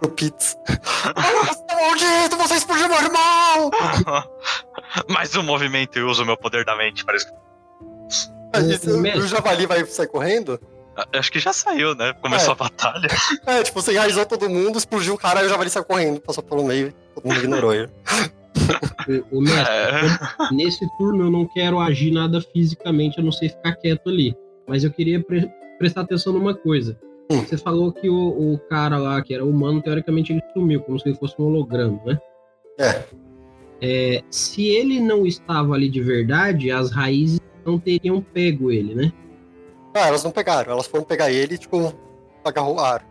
pro Pitts. Seu maldito, você explodiu meu irmão! *laughs* Mais um movimento e uso meu poder da mente para o o javali vai sair correndo? Ah, Acho que já saiu, né? Começou É. a batalha. É, tipo, você enraizou todo mundo, explodiu o cara, aí o javali saiu correndo, passou pelo meio, todo mundo ignorou ele. *laughs* O, o mestre, É. nesse turno eu não quero agir nada fisicamente, a não ser ficar quieto ali. Mas eu queria pre- prestar atenção numa coisa. Hum. Você falou que o, o cara lá, que era humano, teoricamente ele sumiu, como se ele fosse um holograma, né? É. É, se ele não estava ali de verdade, as raízes não teriam pego ele, né? Ah, elas não pegaram, elas foram pegar ele e, tipo, agarraram.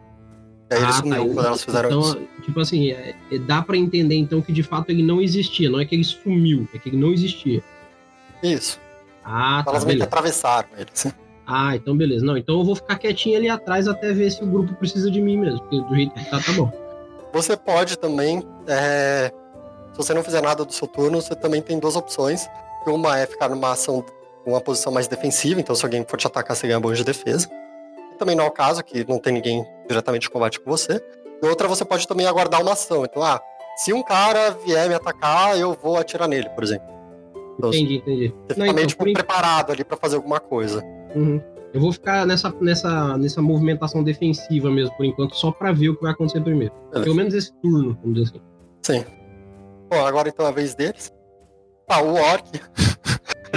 Aí ele Ah, sumiu tá. quando elas fizeram então, isso. tipo assim, é- é- dá pra entender então que de fato ele não existia, não é que ele sumiu, é que ele não existia. Isso. Ah, tá, elas meio que atravessaram ele, assim. Ah, então beleza. Não, então eu vou ficar quietinho ali atrás até ver se o grupo precisa de mim mesmo, porque do jeito que tá, tá bom. Você pode também, é, se você não fizer nada do seu turno, você também tem duas opções. Uma é ficar numa ação, uma posição mais defensiva, então se alguém for te atacar, você ganha bônus de defesa. Também não é o caso, que não tem ninguém diretamente de combate com você. E outra, você pode também aguardar uma ação. Então, ah, se um cara vier me atacar, eu vou atirar nele, por exemplo. Então, Entendi, entendi. Você Não, fica então, meio tipo, por en- preparado ali pra fazer alguma coisa. Uhum. Eu vou ficar nessa, nessa, nessa movimentação defensiva mesmo, por enquanto, só pra ver o que vai acontecer primeiro. Beleza. Pelo menos esse turno, vamos dizer assim. Sim. Bom, agora então é a vez deles. Tá, o Orc. *laughs*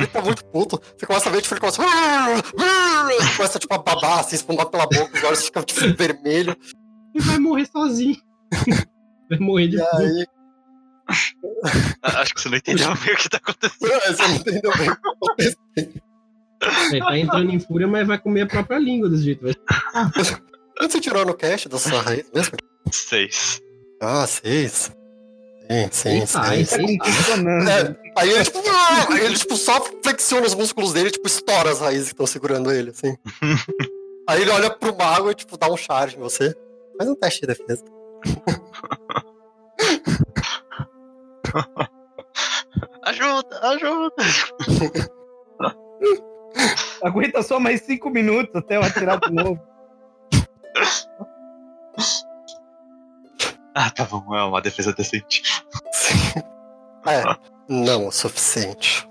ele tá muito puto. Você começa a ver, tipo, ele começa. Ele começa, tipo, a babar, assim, espumar pela boca, os olhos ficam, tipo, vermelho. Ele vai morrer sozinho. *laughs* vai morrer de E aí. Ah, Acho que você não entendeu bem o que tá acontecendo. Você não entendeu bem o que aconteceu. Ele tá entrando em fúria, mas vai comer a própria língua desse jeito. Vai Quanto você tirou no cache da sua raiz mesmo? Seis. Ah, seis. Sim, sim, Eita, sim. aí Tá sim. funcionando. É, aí ele, tipo, aí ele, tipo, só flexiona os músculos dele e, tipo, estoura as raízes que estão segurando ele, assim. *laughs* aí ele olha pro mago e, tipo, dá um charge em você. Faz um teste de defesa. *laughs* Ajuda, ajuda. *laughs* Aguenta só mais cinco minutos até eu atirar de novo. Ah, tá bom, é uma defesa decente. É, não o suficiente.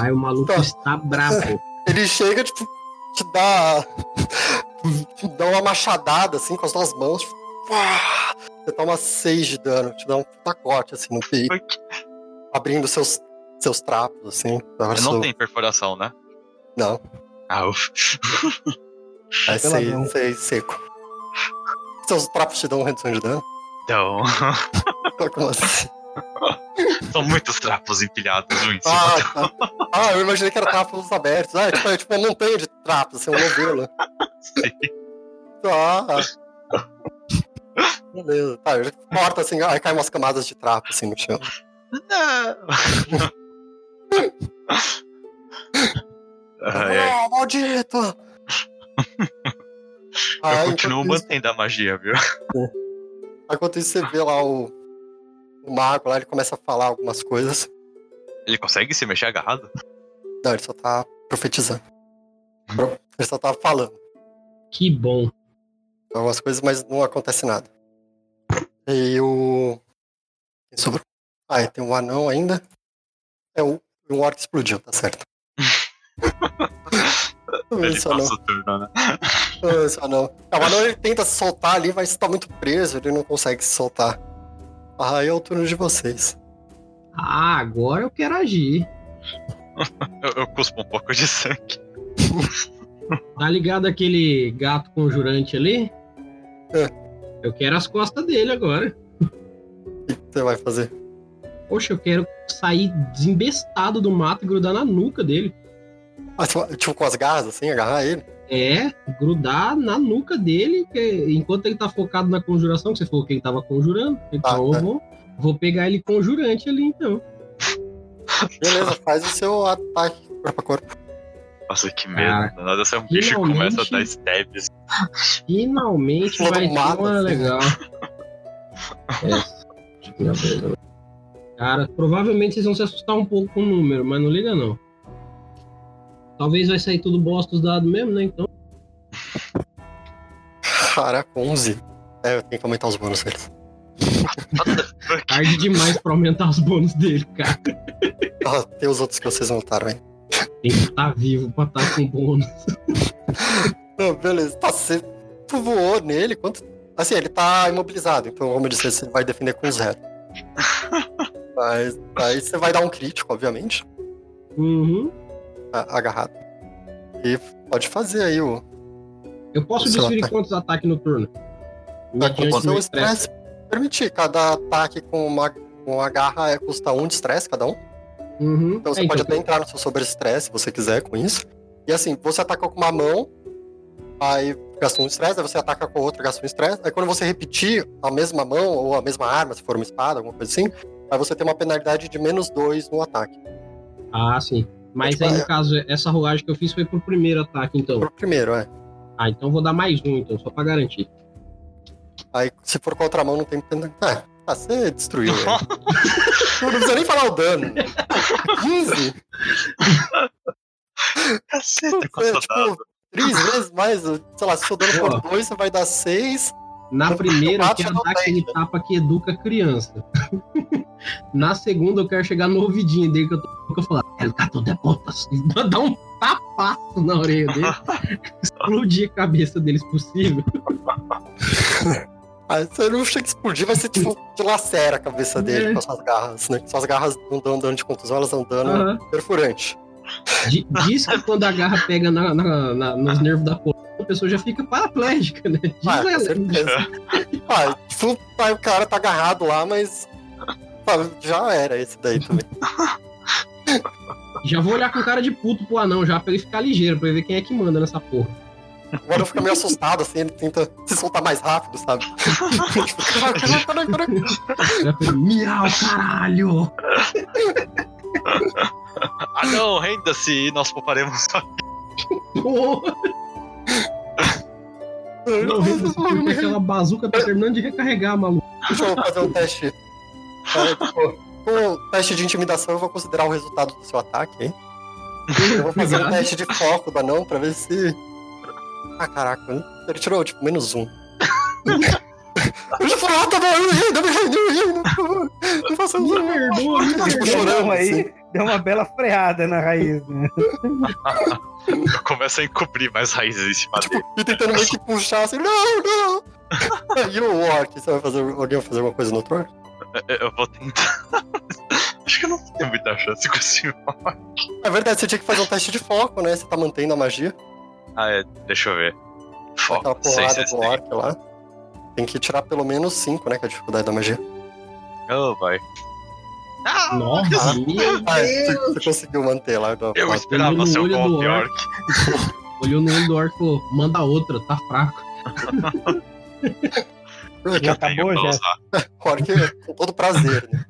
Ai, o maluco Tá. está bravo. *laughs* Ele chega, tipo, te dá. te dá uma machadada, assim, com as duas mãos. Tipo, pá! você toma seis de dano, te dá um pacote, assim, no peito, abrindo seus, seus trapos, assim. Agora Não tem perfuração, né? Não, Ah, uf. é seis, seis seco. Seus trapos te dão uma redução de dano? Então, Como assim? são muitos trapos empilhados um em Ah, tá. ah, eu imaginei que era trapos abertos. Ah, é tipo, é tipo uma montanha de trapos, assim, um novelo. Tá. Beleza. Tá, ele corta assim, aí cai umas camadas de trapo assim no chão. Não. Ai. Ah, maldito! Eu Aí, continuo isso- mantendo a magia, viu? Enquanto isso, você vê lá o, o mago lá, ele começa a falar algumas coisas. Ele consegue se mexer agarrado? Não, ele só tá profetizando. Pro- Ele só tá falando Que bom. algumas coisas, mas não acontece nada. E o. Quem sobrou? Ah, tem um anão ainda. É, o, o orc explodiu, tá certo. *laughs* Ele anão. passa o turno, né? *laughs* Ah, Esse anão. Ah, O ele tenta se soltar ali, mas tá muito preso, ele não consegue se soltar. Ah, aí é o turno de vocês. Ah, agora eu quero agir. *laughs* Eu, eu cuspo um pouco de sangue. *laughs* Tá ligado aquele gato conjurante ali? É. Eu quero as costas dele agora. O que você vai fazer? Poxa, eu quero sair desembestado do mato e grudar na nuca dele. Ah, tipo, com as garras, assim, agarrar ele? É, grudar na nuca dele, que- enquanto ele tá focado na conjuração, que você falou que ele tava conjurando. Então Ah, eu tá. vou, vou pegar ele conjurante ali, então. Beleza, faz o seu ataque corpo a corpo. Nossa, que medo. Nada você é um bicho que começa a dar stabs. Finalmente Todo vai ter mato, uma assim. legal. É. Cara, provavelmente vocês vão se assustar um pouco com o número, mas não liga não. Talvez vai sair tudo bosta os dados mesmo, né? Então. Caraca, 11. É, eu tenho que aumentar os bônus deles. Tarde demais pra aumentar os bônus dele, cara. Ah, tem os outros que vocês notaram aí. Tem que estar vivo pra estar com bônus. Não, beleza. Tá, você voou nele, quanto. Assim, ele tá imobilizado, então, como eu disse, você vai defender com zero. *laughs* Mas aí você vai dar um crítico, obviamente, Uhum. Agarrado. E pode fazer aí o. Eu posso Seu desferir ataque. quantos ataques no turno? Mediante acontecer meu o estresse. estresse. Permitir, cada ataque com uma, com uma garra é, custa um de estresse cada um. Uhum. Então você É, pode então, até entrar no seu sobre-estresse se você quiser com isso. E assim, você ataca com uma mão, aí gasta um estresse, aí você ataca com a outra, gasta um estresse. Aí quando você repetir a mesma mão ou a mesma arma, se for uma espada, alguma coisa assim, aí você tem uma penalidade de menos dois no ataque. Ah, sim. Mas Tipo, aí, é- no caso, essa rolagem que eu fiz foi pro primeiro ataque, então. Pro primeiro, é. Ah, então eu vou dar mais um, então, só pra garantir. Aí se for com a outra mão, não tem penalidade. Ah, você destruiu. ele. não precisa nem falar o dano. 15? Caceta, Você, dado. tipo, três vezes mais, sei lá, se seu dano for 2, você vai dar 6. Na primeira, eu quero já dar aquele tem, tapa que educa a criança. *laughs* Na segunda, eu quero chegar no ouvidinho dele que eu tô que eu falar, El gato de botas. Dar um tapaço na orelha dele. *laughs* explodir a cabeça deles possível. Aí você não chega a explodir, vai ser tipo, te lacera a cabeça dele É. com as suas garras, né? Suas garras não dão dano de contusão, elas dão dano Aham. perfurante. Di- Diz que quando a garra pega na- na- na- nos nervos da coluna, a pessoa já fica paraplégica, né? Diz Ah, ela. certeza. *laughs* ah, aí o cara tá agarrado lá, mas. ah, Já era esse daí também. Já vou olhar com cara de puto pro anão já, pra ele ficar ligeiro, pra ele ver quem é que manda nessa porra. O anão fica meio assustado, assim, ele tenta se soltar mais rápido, sabe? *laughs* *laughs* miau, caralho! *laughs* Ah não, renda-se e nós pouparemos só. Porra! Não, porque aquela bazuca tá terminando de recarregar, maluco. Deixa eu fazer um teste. Com o teste de intimidação, eu vou considerar o resultado do seu ataque, hein? Eu vou fazer um teste de foco do anão pra ver se. Ah, caraca. Ele tirou, tipo, menos um. *laughs* Eu já falei, ah, tá bom, eu errei, não me errei, não errei, não, não faça Me isso. perdoa, me Tipo, perdoa. chorando, Não, aí assim. deu uma bela freada na raiz, né? *laughs* Eu começo a encobrir mais raízes em cima dele. E tentando meio que puxar assim, não, não. *laughs* E o orc, você vai fazer. Alguém vai fazer alguma coisa no outro orc? Eu- Eu vou tentar. *laughs* Acho que eu não tenho muita chance com esse É verdade, você tinha que fazer um teste de foco, né? Você tá mantendo a magia. Ah, é. Deixa eu ver. Aquela Foco. Sei, porrada do orc lá. Tem que tirar pelo menos 5, né? Que é a dificuldade da magia. Oh, vai. Ah, Nossa, meu Ah, você, Deus! você conseguiu manter lá. do- eu do- esperava no seu olho do golpe, orc. Orc. *laughs* Olhou no olho do orc e falou, manda outra, tá fraco. *laughs* Já acabou, já? O *laughs* orc com todo prazer, né?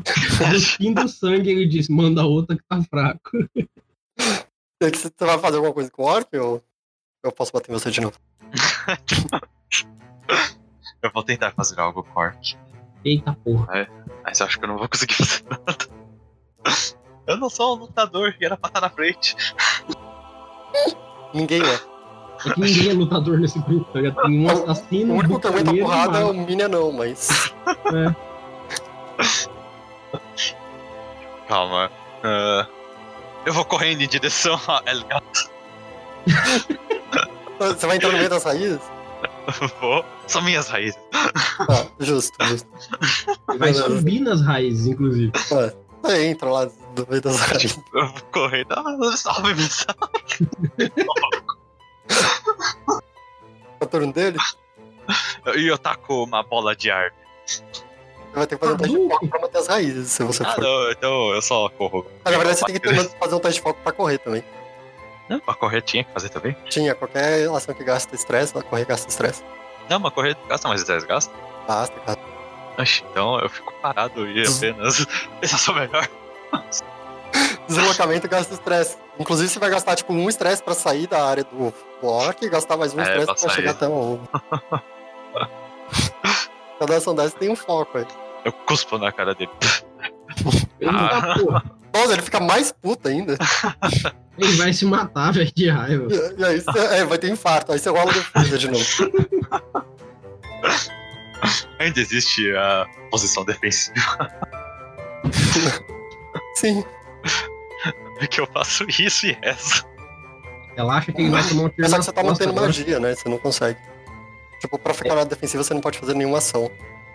No fim do sangue ele disse, manda outra que tá fraco. Que Você vai fazer alguma coisa com o orc ou eu posso bater em você de novo? Eu vou tentar fazer algo com Orc. Eita porra. Mas eu acho que eu não vou conseguir *laughs* fazer nada. Eu não sou um lutador e era pra estar na frente. Ninguém é. É que ninguém é lutador nesse grupo, tá ligado? Tem um assassino, O único que aguenta porrada é o Minion, não, mas. *laughs* Calma. Ah, eu vou correndo em direção a El Gato. Você vai entrar no meio das raízes? *laughs* Vou. São minhas raízes. Ah, justo, justo. Vai subir nas raízes, inclusive. Ah, Você entra lá no meio das raízes. Eu vou correndo. Ah, salve, me salve. É o turno dele, E eu taco uma bola de ar. você vai ter que fazer um teste de foco pra manter as raízes, se você Ah, for. não, então eu só corro. Ah, na verdade, você tem que fazer um teste de foco pra correr também. Não, pra correr tinha que fazer também. Tinha, qualquer ação que gasta estresse, ela correr gasta estresse. Não, mas correr gasta mais 10 gasta. Basta, cara. Oxi, então eu fico parado e apenas. *laughs* Esse é só melhor. *laughs* Deslocamento gasta estresse. Inclusive, você vai gastar, tipo, um estresse pra sair da área do orc e gastar mais um É, estresse pra pra, sair. chegar até o. *laughs* Cada ação dessa tem um foco, aí. Eu cuspo na cara dele. Eita Ah. porra. Nossa, ele fica mais puto ainda. *laughs* Ele vai se matar, velho, de raiva. E, e aí você é, vai ter infarto. Aí você rola defesa de novo. Ainda existe a posição defensiva. *laughs* Sim. é que eu faço isso e essa. Relaxa que ele vai tomar um tiro Mas só que você tá mantendo magia, né? Você não consegue. Tipo, pra ficar na defensiva você não pode fazer nenhuma ação.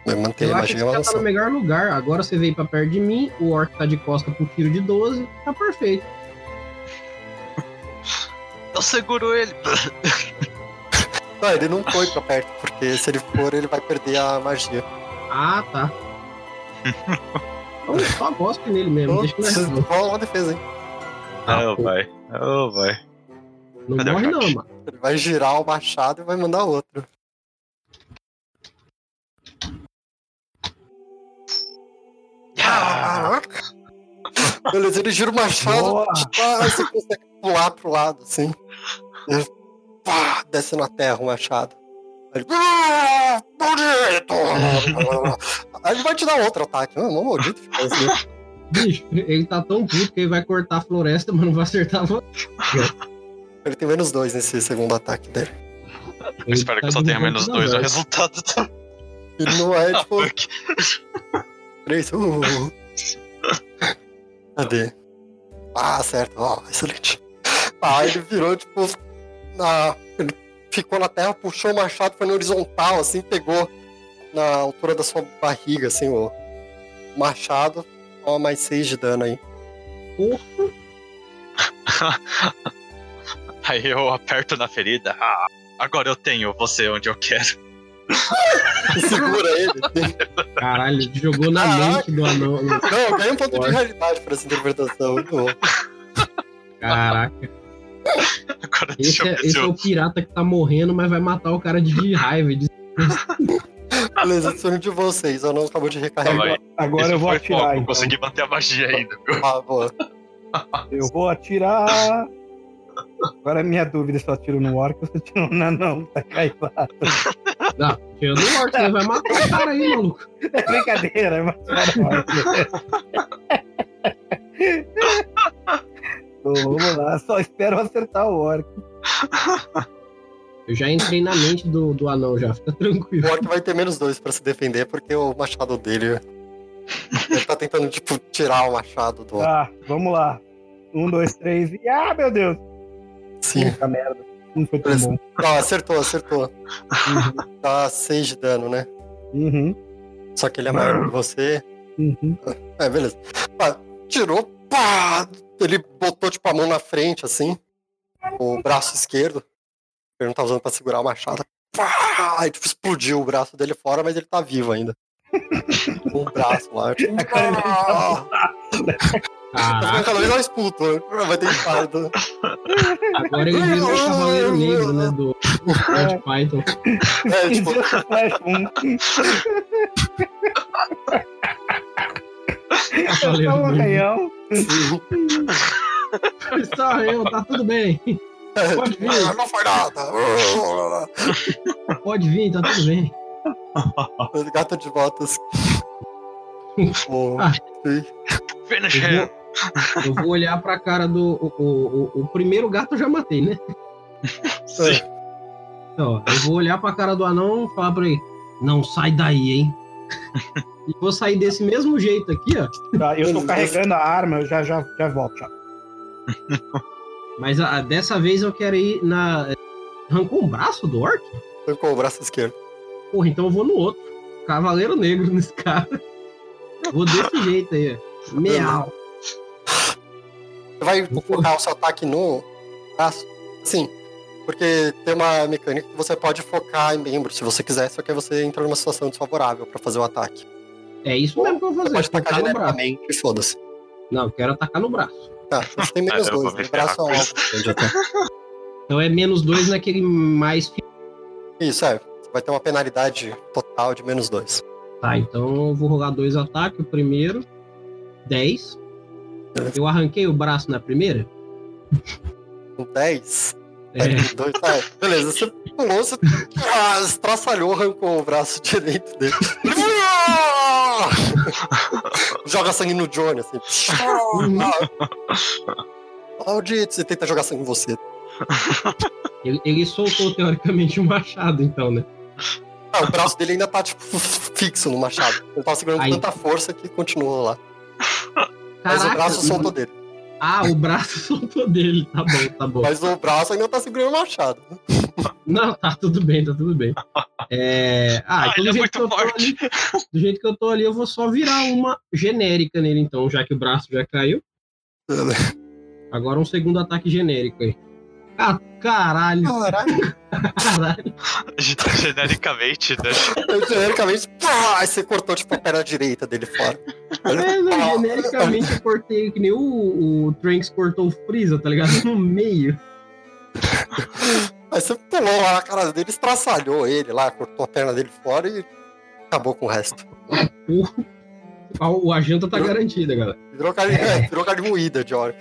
Mas Manter a Relaxa que magia uma você já tá no melhor lugar. Agora você veio pra perto de mim, o orc tá de costa pro tiro de 12, tá perfeito. Eu seguro ele. *laughs* Não, ele não foi pra perto, porque se ele for, ele vai perder a magia. Ah, tá. *laughs* Então só gosto nele mesmo, Então, deixa nós rola uma defesa, hein? Ah, vai. Oh, vai. Não Cadê o morre não, mano. Ele vai girar o machado e vai mandar outro. Caraca! Beleza, ele gira o machado, pá, você consegue pular pro lado, assim. E, pá, desce na terra o machado. Aí ele. "Ah, Maldito! Aí ele vai te dar outro ataque. Ah, mó maldito fica assim. Bicho, ele tá tão puto que ele vai cortar a floresta, mas não vai acertar você. Ele tem menos dois nesse segundo ataque dele. Eu espero que eu só tenha menos dois o resultado tá. Ele não é, *laughs* tipo, Fuck. três. Uh. *laughs* Cadê? Ah, certo. Ó, excelente. Ah, ele virou, tipo, na... ele ficou na terra, puxou o machado, foi no horizontal, assim, pegou na altura da sua barriga, assim, o machado. Toma mais seis de dano aí. Porra, *laughs* Aí eu aperto na ferida. Ah, agora eu tenho você onde eu quero. *laughs* Segura ele. caralho, ele jogou na Caraca. mente do anão. Não, ganha um ponto de realidade pra essa interpretação. Muito bom. Caraca, Agora deixa esse eu é, esse é o pirata que tá morrendo, mas vai matar o cara de, raiva. De... Beleza, turno de vocês. Eu não acabou de recarregar. Agora Esse eu vou atirar. Então. Consegui manter a magia ainda. viu? Ah, boa. Eu vou atirar. Agora é minha dúvida se eu atiro no orc ou se eu atiro no anão. Tá caivado. Não, tirando o orc, você vai matar o cara aí, maluco. É brincadeira, mas *laughs* Bom, Vamos lá, só espero acertar o orc. Eu já entrei na mente do, do anão já, fica tranquilo. O Orc vai ter menos dois pra se defender, porque o machado dele. Ele tá tentando, tipo, tirar o machado do. Tá, vamos lá. Um, dois, três e. Ah, meu Deus! Sim. Puta merda. Não foi tão bom. Ah, acertou, acertou. Dá seis de dano, né? Uhum, Só que ele é maior que você. uhum. É, beleza. Tirou, pá! Ele botou, tipo, a mão na frente, assim. O braço esquerdo. Ele não tá usando pra segurar o machado. Pá! Aí, tipo, explodiu o braço dele fora, mas ele tá vivo ainda. *laughs* Com o braço lá. Tipo, *laughs* Ah! Caraca, cada vez mais puto. Vai ter do- agora ele virou o cavaleiro negro, né, do Monty Python. É, tipo, um. Cavaleiro Só um arranhão. Só eu, tá tudo bem. Pode vir. Ah, não foi nada. Pode vir, tá tudo bem. Gato de botas. *laughs* Ah. Finish Eu him. vou, eu vou olhar pra cara do. O, o, o, o primeiro gato eu já matei, né? *laughs* Sim. Então, eu vou olhar pra cara do anão e falar pra ele: Não sai daí, hein? *laughs* e vou sair desse mesmo jeito aqui, ó. Tá, eu tô carregando a arma, eu já, já, já volto. Já. Mas a- dessa vez eu quero ir na. Arrancou um braço do orc? Com o braço esquerdo. Porra, então eu vou no outro. Cavaleiro negro nesse cara. Vou desse jeito aí, ó. Meau. Você vai focar o seu ataque no braço? Sim. Porque tem uma mecânica que você pode focar em membro, se você quiser, só que aí você entra numa situação desfavorável pra fazer o ataque. É isso mesmo que eu vou Você fazer. pode atacar Focar no braço. genericamente foda-se. Não, eu quero atacar no braço. Tá, você tem menos Ah, dois, né? O braço é alto. Então é menos dois naquele mais. Isso, é. Você vai ter uma penalidade total de menos dois. Tá, então eu vou rolar dois ataques. O primeiro, 10. Beleza. Eu arranquei o braço na primeira? Com 10, É, *laughs* dois, tá, beleza, você pulou, você ah, estraçalhou, arrancou o braço *laughs* direito dele. *laughs* Joga sangue no Johnny, assim. Maldito, você tenta jogar sangue em você. ele, ele soltou teoricamente o machado, então, né? Ah, o braço dele ainda tá, tipo, *laughs* fixo no machado. Ele tava segurando Aí. com tanta força que continuou lá. Mas o Caraca, braço soltou dele. Ah, o braço *laughs* soltou dele. Tá bom, tá bom. Mas o braço ainda tá segurando o machado. Não, tá tudo bem, tá tudo bem. É... Ah, Ah, então é que muito tô forte. ali, do jeito que eu tô ali, eu vou só virar uma genérica nele, então, já que o braço já caiu. Agora um segundo ataque genérico aí. Ah, caralho, Caralho. caralho. Genericamente, né? Genericamente, pá, aí você cortou tipo a perna direita dele fora. É, não, genericamente eu cortei que nem o, o Trunks cortou o Freeza, tá ligado? No meio. Aí você pulou lá na cara dele, estraçalhou ele lá, cortou a perna dele fora e acabou com o resto. O, a janta tá garantida, galera. Virou carne, é, virou carne moída de hora.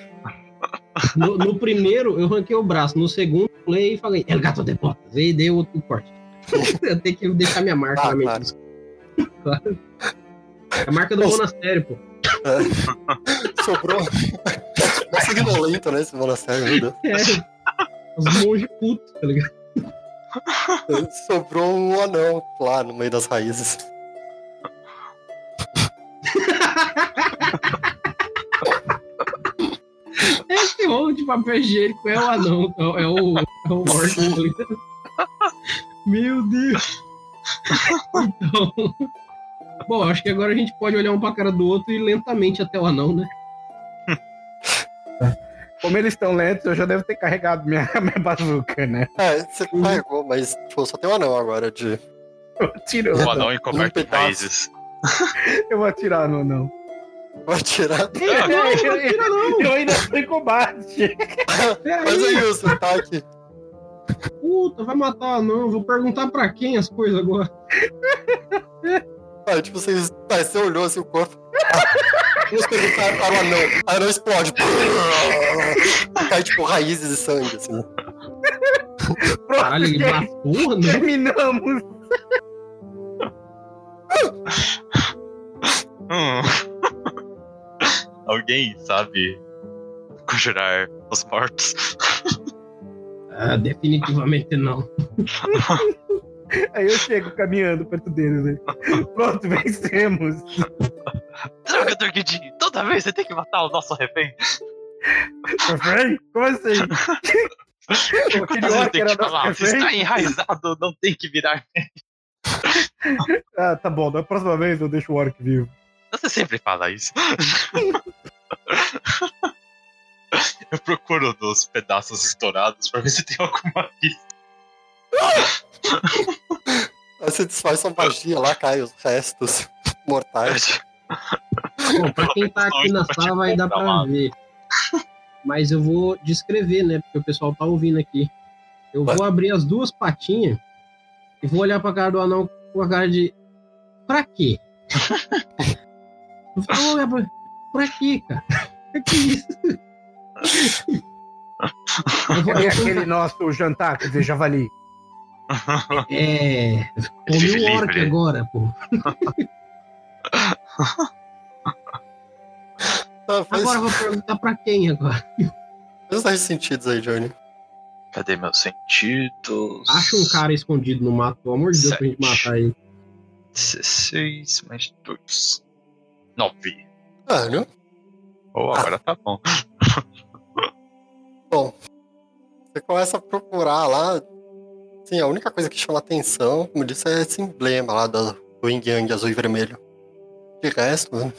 No, no primeiro, eu ranquei o braço. No segundo, eu pulei e falei, El gato de botas. E dei o, o corte. *laughs* eu tenho que deixar minha marca Ah, na minha claro. Claro. É a marca do Nossa. monastério, pô. Sobrou. *laughs* Nossa, violento, né? Esse monastério, meu. É. Os monges putos, tá ligado? Sobrou um anão lá no meio das raízes. *laughs* Esse rolo de papel higiênico é o anão, é o, é o, é o orc? *laughs* Meu Deus. Então. Bom, acho que agora a gente pode olhar um pra cara do outro e ir lentamente até o anão, né? Como eles estão lentos, eu já devo ter carregado minha, *laughs* minha bazuca, né? É, você carregou, mas tipo, só tem um anão agora de. Eu atiro, O anão encoberto em pedaço. raízes. eu vou atirar no não. Vai tirar. Não, não atira não. Eu ainda tô em combate. Mas aí, o seu ataque. puta, vai matar o anão. Vou perguntar pra quem as coisas agora. Ah, tipo, você, ah, você olhou assim o corpo. Vamos perguntar para o anão. Aí o anão explode. Cai tipo raízes de sangue, assim. Caralho, ele matou anão. Terminamos. Hum. Alguém sabe conjurar os mortos? Ah, definitivamente não. *laughs* Aí eu chego caminhando perto deles. Né? Pronto, vencemos. Droga, Dorguidinho, toda vez você tem que matar o nosso refém. Refém? Como assim? Aquele Você orc tem que falar, se está enraizado, não tem que virar. Ah, tá bom. Da próxima vez eu deixo o orc vivo. Você sempre fala isso. *laughs* Eu procuro nos pedaços estourados pra ver se tem alguma pista. Aí você desfaz sua magia lá, cai os restos mortais. Bom, pra quem tá aqui na sala vai dar pra ver. Mas eu vou descrever, né? Porque o pessoal tá ouvindo aqui. Eu vou abrir as duas patinhas e vou olhar pra cara do anão com a cara de. Pra quê? *laughs* Eu olhar pra. Pra quê, cara? Pra *laughs* que isso? Eu vou, É vou- aquele nosso jantar, quer dizer, javali. É. *laughs* Comi o orc agora, pô. Ah, faz, Agora eu vou perguntar pra quem agora. faz os 10 sentidos aí, Johnny. Cadê meus sentidos? Acha um cara escondido no mato, pelo amor de Deus, pra gente matar ele. 16 mais 2. 9. Ah, não? Oh, agora tá bom. *laughs* Bom, você começa a procurar lá. Sim, a única coisa que chama atenção, como eu disse, é esse emblema lá do, do Yin Yang azul e vermelho. De resto,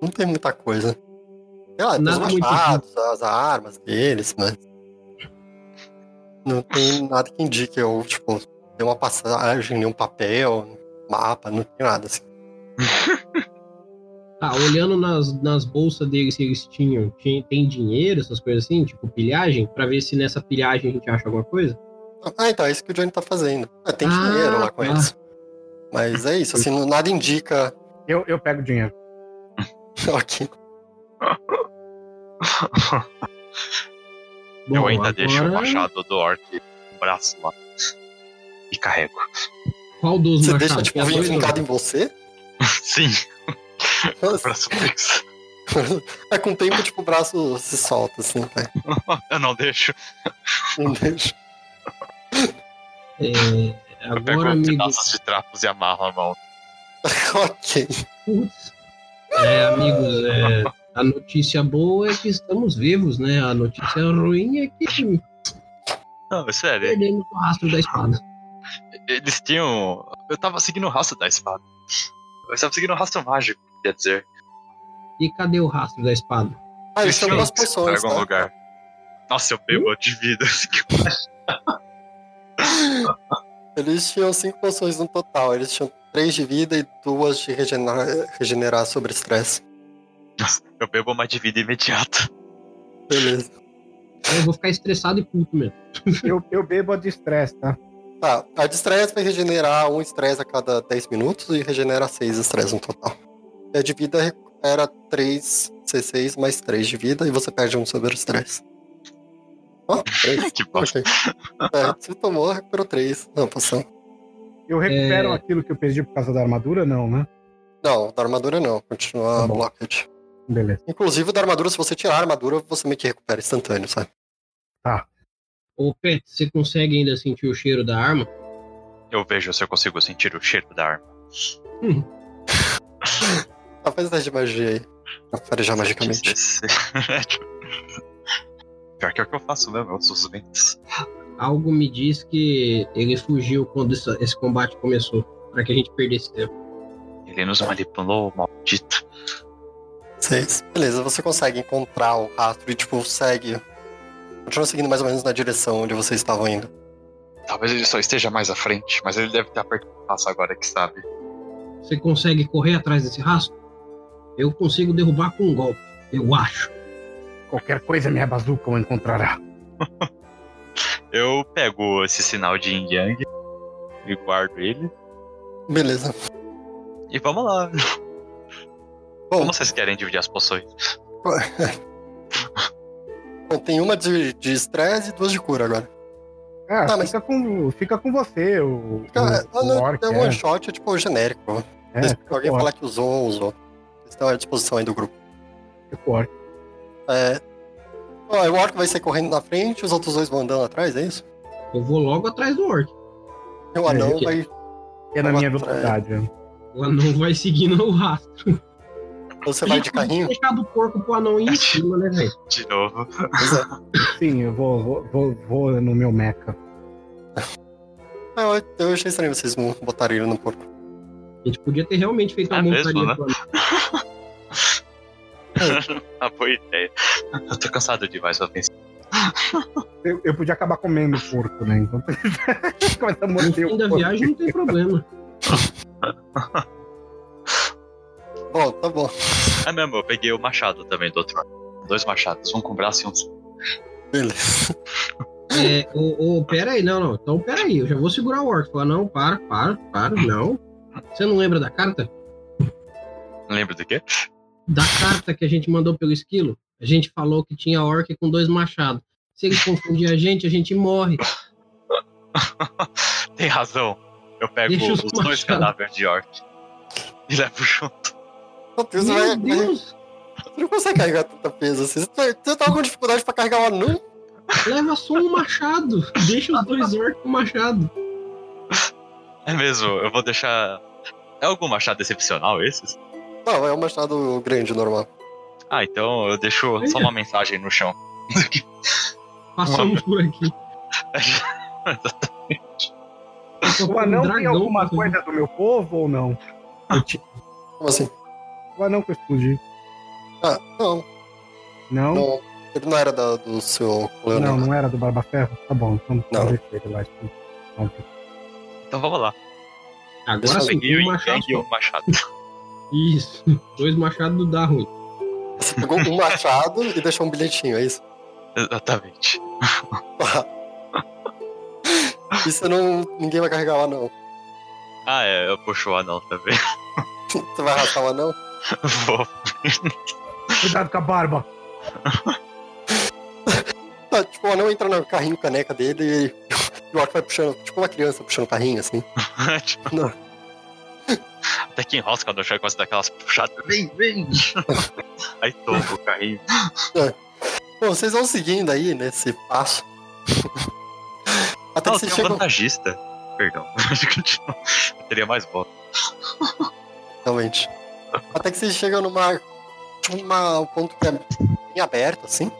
não tem muita coisa. Sei lá, tem os Nada muito machados, as armas deles, mas. Não tem nada que indique, ou, tipo, tem uma passagem, nenhum papel, mapa, não tem nada assim. *laughs* Tá, olhando nas, nas bolsas deles se eles tinham, tinha- tem dinheiro, essas coisas assim, tipo pilhagem, pra ver se nessa pilhagem a gente acha alguma coisa. Ah, então, é isso que o Johnny tá fazendo. Ah, tem Ah, dinheiro lá com tá. eles. Mas é isso, assim, nada indica. Eu, eu pego o dinheiro. *laughs* ok. eu Bom, ainda deixo o agora, machado do orc no braço lá. E carrego. Qual dos Você machados? deixa, tipo, ou- fincado em você? *laughs* Sim, braço fixo. é com o tempo, tipo, o braço se solta, assim, vai. Eu não deixo. Não deixa. É, Eu pego agora, amigo, pedaços de trapos e amarro a mão. *laughs* ok. É, amigos, é, A notícia boa é que estamos vivos, né? A notícia ruim é que Não, é sério. perdemos o rastro da espada. Eles tinham. Eu tava seguindo o rastro da espada. Eu estava seguindo o rastro mágico, quer dizer. E cadê o rastro da espada? Ah, eles tinham tinham duas ido pra poções, algum tá? lugar. Nossa, eu bebo de vida. *laughs* Eles tinham cinco poções no total. Eles tinham três de vida e duas de regenerar, regenerar sobre estresse. Eu bebo uma de vida imediata. Beleza. Eu vou ficar estressado e puto mesmo. Eu, eu bebo a de estresse, tá? Tá, a de estresse vai regenerar um estresse a cada 10 minutos e regenera 6 estresse no total. A de vida recupera 3 C6 mais 3 de vida e você perde um sobre estresse. Ó, 3. *laughs* Que bosta. Ok. É, você tomou, recuperou 3 na poção. Eu recupero É. aquilo que eu perdi por causa da armadura? Não, né? Não, da armadura não, continua Tá blocked. Beleza. Inclusive, da armadura, se você tirar a armadura, você meio que recupera instantâneo, sabe? Ô, Pet, você consegue ainda sentir o cheiro da arma? Eu vejo se eu consigo sentir o cheiro da arma. *laughs* Ah, faz teste de magia aí. Pra farejar magicamente. 16. *laughs* Pior que é o que eu faço mesmo, eu uso os ventos. Algo me diz que ele fugiu quando esse combate começou, para que a gente perdesse tempo. Ele nos manipulou, maldito. 6. Beleza, você consegue encontrar o rastro e, tipo, segue. Continua seguindo mais ou menos na direção onde vocês estavam indo. Talvez ele só esteja mais à frente, mas ele deve estar perto do passo agora que sabe. Você consegue correr atrás desse rastro? Eu consigo derrubar com um golpe, eu acho. Qualquer coisa minha bazuca o encontrará. *laughs* Eu pego esse sinal de Yin Yang e guardo ele. Beleza. E vamos lá. *laughs* Bom, Como vocês querem dividir as poções? *laughs* bom, tem uma de de estresse e duas de cura agora. Ah, Tá, mas- fica, com, fica com você, o, Fica, o, o não, orc, é um é. one shot, é tipo genérico. É, alguém falar que usou, usou. Estão à disposição aí do grupo. com o orc. É. Ó, o Orc vai sair correndo na frente, os outros dois vão andando atrás, é isso? Eu vou logo atrás do orc. E o anão É, vai. É na minha atrás. velocidade. O anão vai seguindo o rastro. Você vai de carrinho? deixar do porco pro anão ir em cima, né, velho? *laughs* De novo. É. Sim, eu vou, vou, vou, vou no meu mecha. Ah, eu, eu achei estranho vocês botarem ele no porco. A gente podia ter realmente feito uma *laughs* É mesmo, montaria né? anão. Uma boa ideia. Eu tô cansado demais pra pensar. Eu, eu podia acabar comendo o porco, né? Enquanto começa *laughs* a morder o da porco. viagem não tem problema. *laughs* Bom, tá bom. É mesmo, eu peguei o machado também do outro lado. Dois machados, um com braço e um sem. Beleza. É, ô, ô, pera aí, não, não. Então pera aí, eu já vou segurar o orc. Falar, não, para, para, para, não. Você não lembra da carta? Lembra do quê? Da carta que a gente mandou pelo esquilo? A gente falou que tinha orc com dois machados. Se ele confundir a gente, a gente morre. *laughs* Tem razão. Eu pego Deixa os os dois cadáveres de orc e levo junto. Meu Deus, Meu vai, Deus! Você não consegue carregar tanta peso assim. Você tá, você tá com dificuldade pra carregar o anão? Leva só um machado. Deixa os dois orcs com machado. É mesmo, eu vou deixar. É algum machado excepcional esses? Não, é um machado grande, normal. Ah, então eu deixo só uma mensagem no chão. *laughs* Passamos por aqui. O anão tem alguma coisa do meu povo ou não? Eu ti- Como assim? O anão que eu explodi. Ah, não. Não? Não, Não. Ele não era da- do seu clã, não, né? era do Barba Ferro? Tá bom, então Não. deixa ele lá. explodiu. Então vamos lá. Agora sim, peguei o um machado e só. o machado. Isso. Dois machados dá ruim. Você pegou um machado e deixou um bilhetinho, é isso? Exatamente. *laughs* Isso não. Ninguém vai carregar o anão. Ah, é, eu puxo o anão também. *laughs* Você vai arrastar o anão? Vou. Cuidado com a barba. Ah, *laughs* tipo, o anão entra no carrinho caneca dele e, e o orc vai puxando, tipo uma criança puxando o carrinho, assim. Tipo, *laughs* Não. Até que enrosca quando eu chego com daquelas puxadas. Vem, vem! *laughs* Aí toma o carrinho. Bom, vocês vão seguindo aí nesse passo. Até Não, que tem vocês um chegam. vantagista. Perdão. *laughs* Eu teria mais voto. Realmente. Até que vocês chegam numa tipo uma, um ponto que é bem aberto, assim.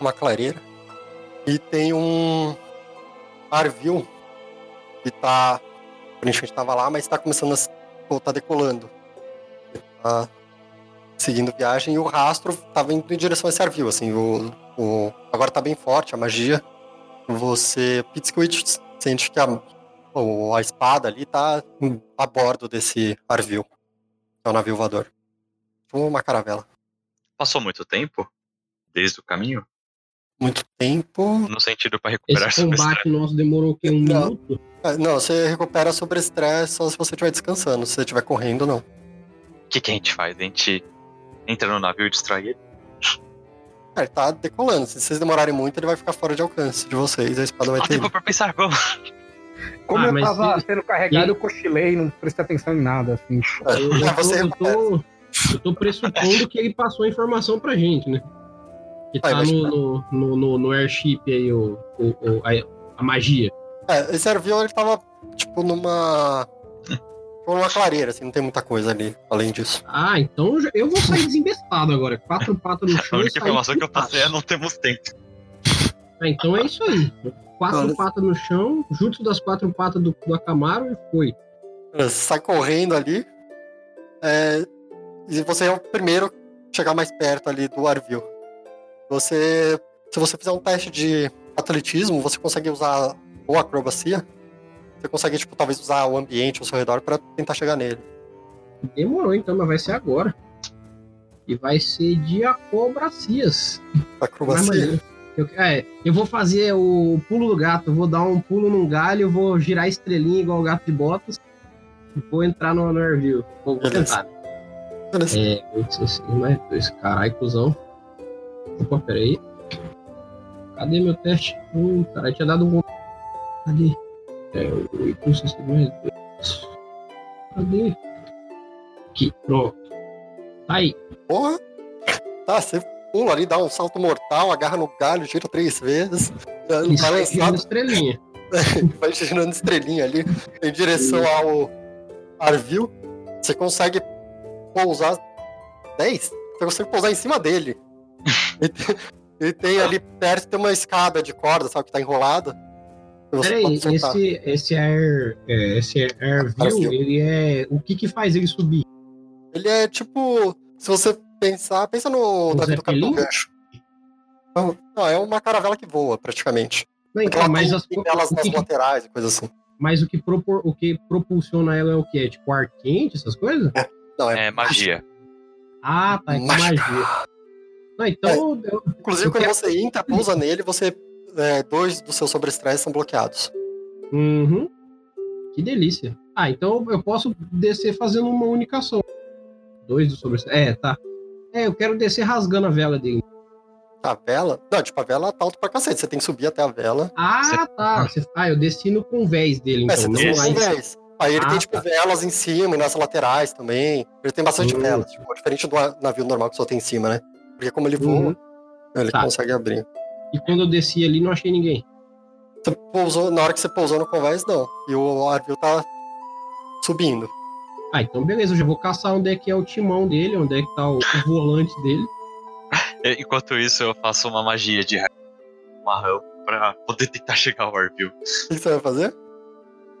Uma clareira. E tem um Arvil que tá. Aparentemente tava lá, mas tá começando a voltar decolando. Ele tá seguindo viagem e o rastro tava indo em direção a esse Arvil, assim. O, o, agora tá bem forte a magia. Você. Pitsquid sente que a, a espada ali tá a bordo desse Arvil. É o navio voador. Uma caravela. Passou muito tempo desde o caminho? Muito tempo. No sentido pra recuperar Esse combate nosso demorou o quê? Um Não. minuto? Ah, Não, você recupera sobre estresse só se você estiver descansando. Se você estiver correndo, não. O que, que a gente faz? A gente entra no navio e distrai ele? Ah, Ele tá decolando. Se vocês demorarem muito, ele vai ficar fora de alcance de vocês. A espada vai Não ter. tempo pra pensar, vamos. Como Ah, eu tava se- sendo carregado, e- eu cochilei, não prestei atenção em nada, assim. Eu, eu Ah, tô, você eu, tô, eu tô pressupondo que ele passou a informação pra gente, né? Que Vai, tá no, no, no, no- no airship aí, o, o, o- a, a magia. É, esse avião ele tava, tipo, numa. tipo, *laughs* numa clareira, assim, não tem muita coisa ali, além disso. Ah, então eu vou sair desembestado agora. Quatro patas no *laughs* A chão. e única informação que eu passei é não temos tempo. Ah, então é isso aí. Quatro Olha- patas no chão, junto das quatro patas do, do Acamaro e foi. Você sai correndo ali. é, e você é o primeiro a chegar mais perto ali do Arvil. Você. Se você fizer um teste de atletismo, você consegue usar ou acrobacia. Você consegue, tipo, talvez usar o ambiente ao seu redor pra tentar chegar nele. Demorou então, mas vai ser agora. E vai ser de acobracias. Mais Acrobacia. maneiro. Eu, é, eu vou fazer o pulo do gato, vou dar um pulo num galho, vou girar a estrelinha igual o gato de botas e vou entrar no, no airview. Vou, vou Beleza. tentar. Beleza. É, 8, 6, mais 2. Caralho, cuzão. Opa, peraí. Cadê meu teste? Hum, caralho, tinha dado um. Cadê? É, 8, 6, mais 2. Cadê? Aqui, pronto. Tá aí. Porra! Tá, você pula ali, dá um salto mortal, agarra no galho, gira três vezes. Isso *laughs* Vai aí, girando lançado, estrelinha. vai girando estrelinha ali em direção ao Arvil. Você consegue pousar 10? Você consegue pousar em cima dele. E tem, e tem ali perto tem uma escada de corda, sabe, que tá enrolada. Peraí, esse, esse Air, é, esse Air View, Airview. ele é. O que que faz ele subir? Ele é tipo. Se você pensar, pensa no Um navio do Capitão? Gancho. Não, é uma caravela que voa, praticamente. Não, então, mas, tem as, elas o, nas que, laterais e coisa assim. mas o, que propor, o que propulsiona ela é o quê? É tipo ar quente, essas coisas? Não, é, É magia. Ah, tá, é magia. Não, então. eu- Inclusive, eu quando quero- você entra, pousa nele, você. é, dois dos seus sobreestresses são bloqueados. Uhum. Que delícia. Ah, então eu posso descer fazendo uma única ação. Dois do sobre. É, tá. É, eu quero descer rasgando a vela dele. A vela. Não, tipo, a vela tá alto pra cacete. Você tem que subir até a vela. Ah, Você- tá. Você- Ah, eu desci no convés dele, é, então. você lá em- um vez. Aí ele Ah, tem, tipo, tá. velas em cima e nas laterais também. Ele tem bastante Hum. velas, tipo, diferente do navio normal que só tem em cima, né? Porque como ele voa, Uhum. ele Tá. consegue abrir. E quando eu desci ali, não achei ninguém. Você pousou, na hora que você pousou no convés, não. E o navio tá subindo. Ah, então beleza, eu já vou caçar onde é que é o timão dele, onde é que tá o, o *laughs* volante dele. E- Enquanto isso, eu faço uma magia de rã pra poder tentar chegar ao Arvil. O que você vai fazer?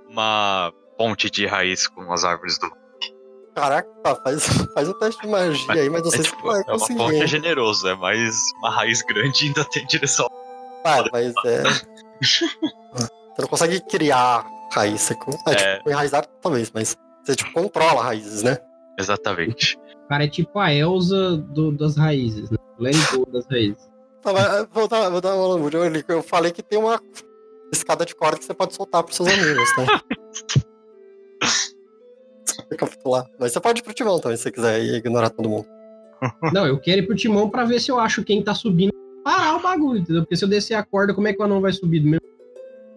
Uma ponte de raiz com as árvores do. Caraca, faz, *laughs* faz um teste de magia aí, mas não É, sei se tipo, vai é uma conseguir. é generoso, é mais uma raiz grande e ainda tem direção. Ah, mas é. Você não consegue criar raiz. Você, é, É. tipo, enraizar talvez, mas você tipo, controla raízes, né? Exatamente. O cara é tipo a Elsa do- das raízes, né? Go das raízes. Tá, mas, vou, dar, vou dar uma ali. Eu falei que tem uma escada de corda que você pode soltar pros seus amigos, né? *laughs* Recapitular. Mas você pode ir pro timão também, se você quiser e ignorar todo mundo. *laughs* Não, eu quero ir pro timão pra ver se eu acho quem tá subindo. Parar o bagulho, entendeu? Porque se eu descer a corda, como é que o anão vai subir do mesmo?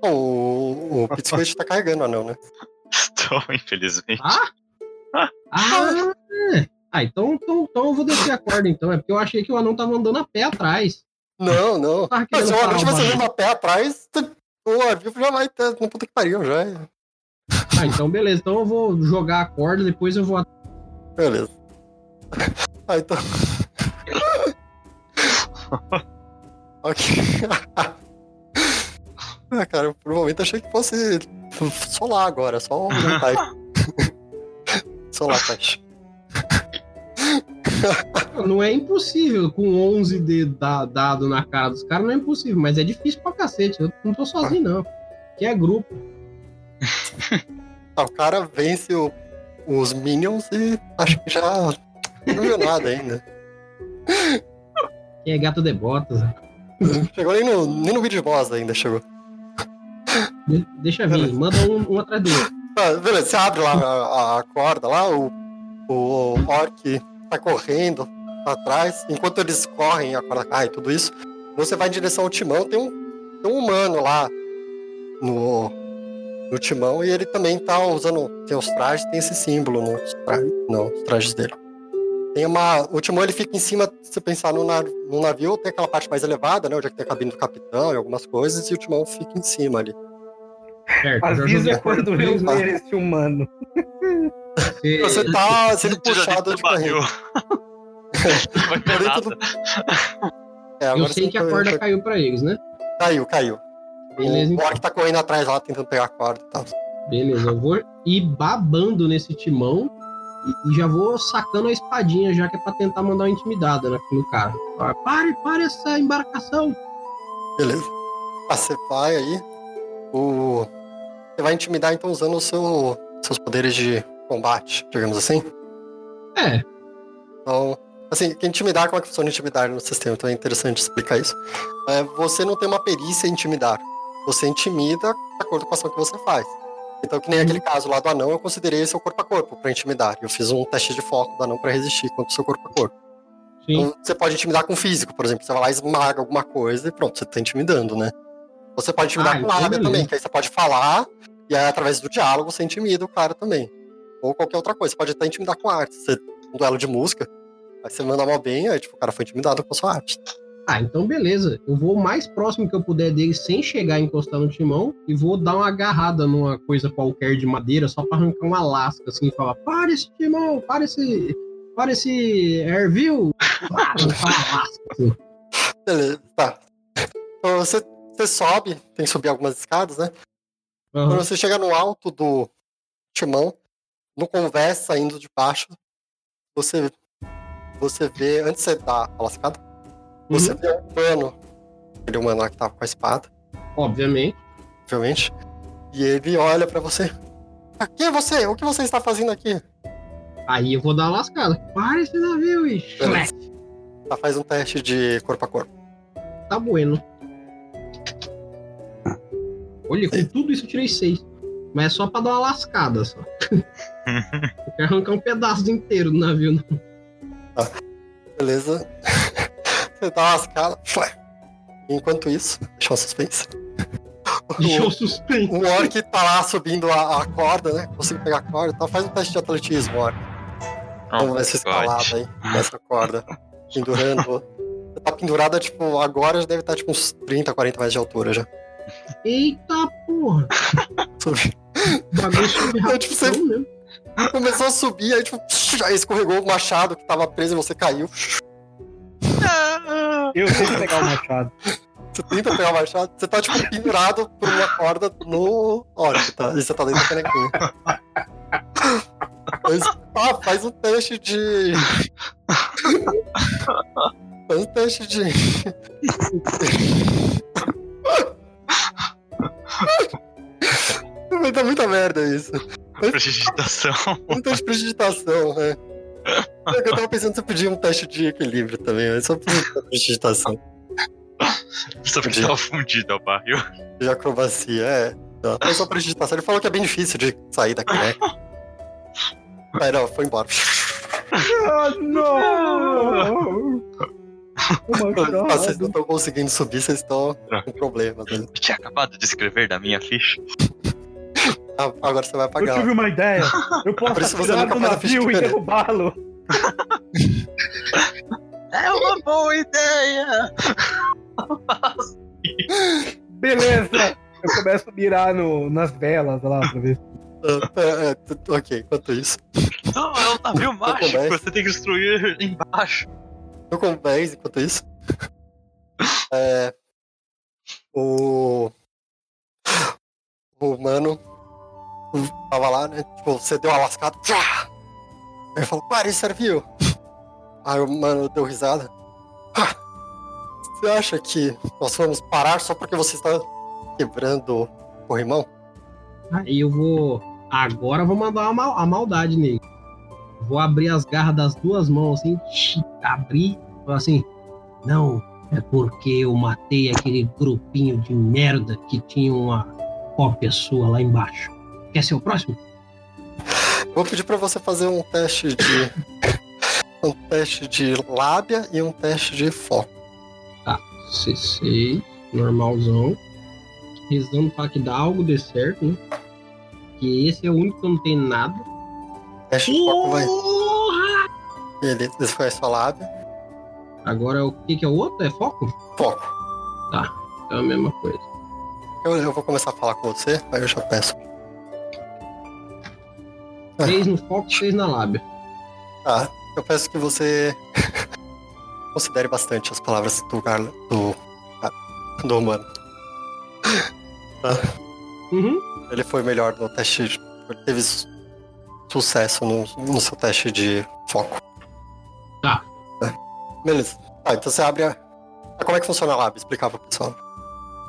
Bom, o, o Pitsquid tá carregando o anel, né? *laughs* Então, infelizmente. Ah! Ah! Ah, então, então, então eu vou descer a corda, então. É porque eu achei que o anão tava andando a pé atrás. Não, não. Mas se o parar anel o tivesse andando a pé atrás, o Arvil já vai ter. Não puta que pariu, já. Ah, então beleza. Então eu vou jogar a corda, depois eu vou. Beleza. Ah, então. *laughs* ok. *laughs* ah, cara, por um momento achei que fosse solar agora, só um type. *laughs* Não é impossível com 11 de da, dado na cara dos caras, não é impossível, mas é difícil pra cacete. Eu não tô sozinho, não. Que é grupo. Ah, o cara vence o- os Minions e acho que já não viu nada ainda. Que é gato de botas. Chegou nem no, nem no vídeo boss ainda, chegou. De- deixa vir, manda um, um atrás outro. Ah, beleza, você abre lá a, a corda lá, o, o orc tá correndo atrás, enquanto eles correm, a corda cai e tudo isso, você vai em direção ao timão, tem um, tem um humano lá no, no timão e ele também tá usando, os trajes, tem esse símbolo nos, tra nos trajes dele. Tem uma, o timão ele fica em cima, se você pensar no, nav- no navio, tem aquela parte mais elevada, né, onde é que tem a cabine do capitão e algumas coisas, e o timão fica em cima ali. Certo, já Avisa quando eu ver esse humano. você- Você tá sendo puxado de barril. Não vai ter Porém, nada. tudo- É, Eu sei que a foi- corda caiu pra eles, né? Caiu, caiu. Beleza, o então. Orc tá correndo atrás lá, tentando pegar a corda e tal. Beleza, eu vou ir babando nesse timão e, e já vou sacando a espadinha, já que é pra tentar mandar uma intimidada né, no cara. Fala, Pare, pare essa embarcação. Beleza. Ah, você vai aí. O... Você vai intimidar, então, usando o seu... seus poderes de combate, digamos assim. É, Então, assim, que intimidar, como é que funciona intimidar no sistema? Então é interessante explicar isso. É, você não tem uma perícia em intimidar. Você intimida de acordo com a ação que você faz. Então, que nem aquele caso lá do anão, eu considerei seu corpo a corpo pra intimidar. Eu fiz um teste de foco do anão pra resistir contra o seu corpo a corpo. sim. Então, você pode intimidar com físico, por exemplo. Você vai lá esmaga alguma coisa e pronto, você tá intimidando, né? Você pode intimidar Ah, com lábia também, que aí você pode falar e aí, através do diálogo, você intimida o cara também. Ou qualquer outra coisa. Você pode até intimidar com arte. Você, um duelo de música, aí você manda mal bem, aí tipo, o cara foi intimidado com a sua arte. Ah, então beleza. Eu vou o mais próximo que eu puder dele sem chegar a encostar no timão e vou dar uma agarrada numa coisa qualquer de madeira só pra arrancar uma lasca assim e falar: para esse timão, para esse. Para esse airview. Ah, lasca. *laughs* assim. Beleza, tá. Então você, você sobe, tem que subir algumas escadas, né? Aham. Quando você chega no alto do timão, no convés saindo de baixo, você, você vê, antes de você dar a lascada, você vê um humano, aquele humano lá que tava com a espada, Obviamente. obviamente, e ele olha pra você. "Ah, Quem é você? O que você está fazendo aqui? Aí eu vou dar uma lascada. Para esse navio e. Tá, faz um teste de corpo a corpo. Tá bueno. Olha, com tudo isso eu tirei seis. Mas é só pra dar uma lascada só. *laughs* Eu quero arrancar um pedaço inteiro do navio. não. Beleza? Você *laughs* dá uma lascada. Flé. Enquanto isso, *laughs* deixa eu suspense. *laughs* Deixa eu suspense. O orc tá lá subindo a, a corda, né? Consegue pegar a corda. Então faz um teste de atletismo, orc. Vamos ver se escalada aí, nessa corda. Pendurando. Você tá pendurada, tipo, agora já deve estar tipo uns 30, 40 metros de altura já. Eita porra. Subi. O É, tipo, você- mesmo. Começou a subir, aí tipo, aí escorregou o machado que tava preso e você caiu. Eu tento pegar o machado. Você tenta pegar o machado, você tá tipo pendurado por uma corda no orc, tá? E você tá dentro da canequinha. Mas, ah, faz um teste de. Faz um teste de. Vai dar muita merda isso. Prestidigitação. Um teste de? É Eu tava pensando se eu pedia um teste de equilíbrio também, mas só por prestidigitação. Só porque tava fundido ao barril. De acrobacia, é. Mas só prestidigitação. Ele falou que é bem difícil de sair da caneca. Aí não, foi embora. Ah, não! Vocês não estão conseguindo subir, vocês estão com problemas. Né? Eu tinha acabado de escrever da minha ficha. Ah, Agora você vai Eu pagar. tive uma ideia. Eu Por posso atirar ficha navio e derrubá-lo. É uma boa ideia! Beleza. Eu começo a mirar no, nas velas lá pra ver. É, é, t- ok, enquanto isso. Não, é um navio mágico, você tem que destruir embaixo. Eu com 10 enquanto isso. *laughs* É, o. O mano. Tava lá, né? Tipo, você deu uma lascada. Tchá! Aí ele falou, para, serviu. Aí o mano deu risada. "Ah, Você acha que nós vamos parar só porque você está quebrando o corrimão? Aí eu vou. Agora eu vou mandar mal- a maldade nele. Vou abrir as garras das duas mãos assim, abrir, falar assim: Não, é porque eu matei aquele grupinho de merda que tinha uma cópia sua lá embaixo. Quer ser o próximo? Vou pedir pra você fazer um teste de. *laughs* um teste de lábia e um teste de foco. C6, normalzão. Rezando pra que dá algo dê certo, né? Que esse é o único que não tenho nada. Teste de foco vai. Porra! Beleza, esse foi a sua lábia. Agora o que, que é o outro? É foco? Foco. É a mesma coisa. Eu, eu vou começar a falar com você, aí eu já peço. Seis no foco, seis na lábia. Tá, eu peço que você *laughs* considere bastante as palavras do Carla, do, ah, do humano. *laughs* Uhum. Ele foi melhor no teste, de- ele teve su- sucesso no, no seu teste de foco. Tá. É. Beleza. Tá, então você abre a... Ah, Como é que funciona a lábia? Explicar pro pessoal.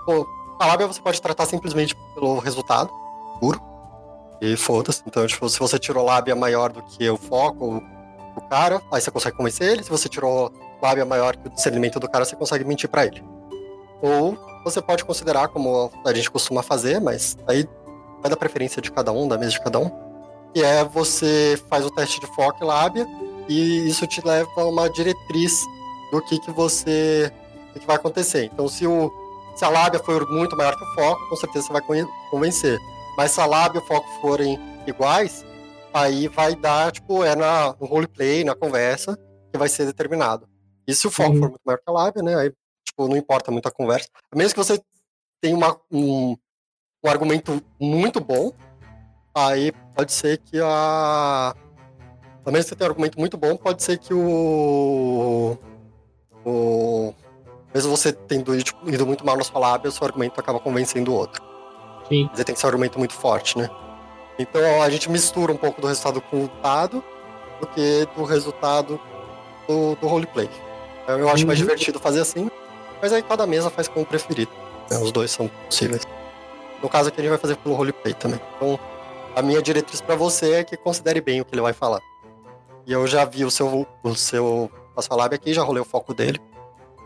Pô, a lábia você pode tratar simplesmente pelo resultado puro. E foda-se. Então, tipo, se você tirou lábia maior do que o foco, o cara, aí você consegue convencer ele. Se você tirou lábia maior que o discernimento do cara, você consegue mentir pra ele. Ou você pode considerar como a gente costuma fazer, mas aí vai da preferência de cada um, da mesa de cada um. Que é você faz o teste de foco e lábia e isso te leva a uma diretriz do que, que você que, vai acontecer. Então, se, o, se a lábia for muito maior que o foco, com certeza você vai convencer. Mas se a lábia e o foco forem iguais, aí vai dar, tipo, é na, no roleplay, na conversa, que vai ser determinado. E se o foco Uhum. for muito maior que a lábia, né? Aí, tipo, não importa muito a conversa. Mesmo que você tenha uma, um, um argumento muito bom, aí pode ser que a. Ao menos que você tenha um argumento muito bom, pode ser que o. O. Mesmo você tendo ido, tipo, ido muito mal na sua lábia, o seu argumento acaba convencendo o outro. Sim. Aí tem que ser um argumento muito forte, né? Então a gente mistura um pouco do resultado com o dado do que do resultado do, do roleplay. Eu, eu acho mais Uhum. divertido fazer assim, mas aí cada mesa faz como preferir. né? Os dois são possíveis. No caso aqui a gente vai fazer pelo roleplay também. Então a minha diretriz pra você é que considere bem o que ele vai falar. E eu já vi o seu, o seu lábia aqui, já rolei o foco dele.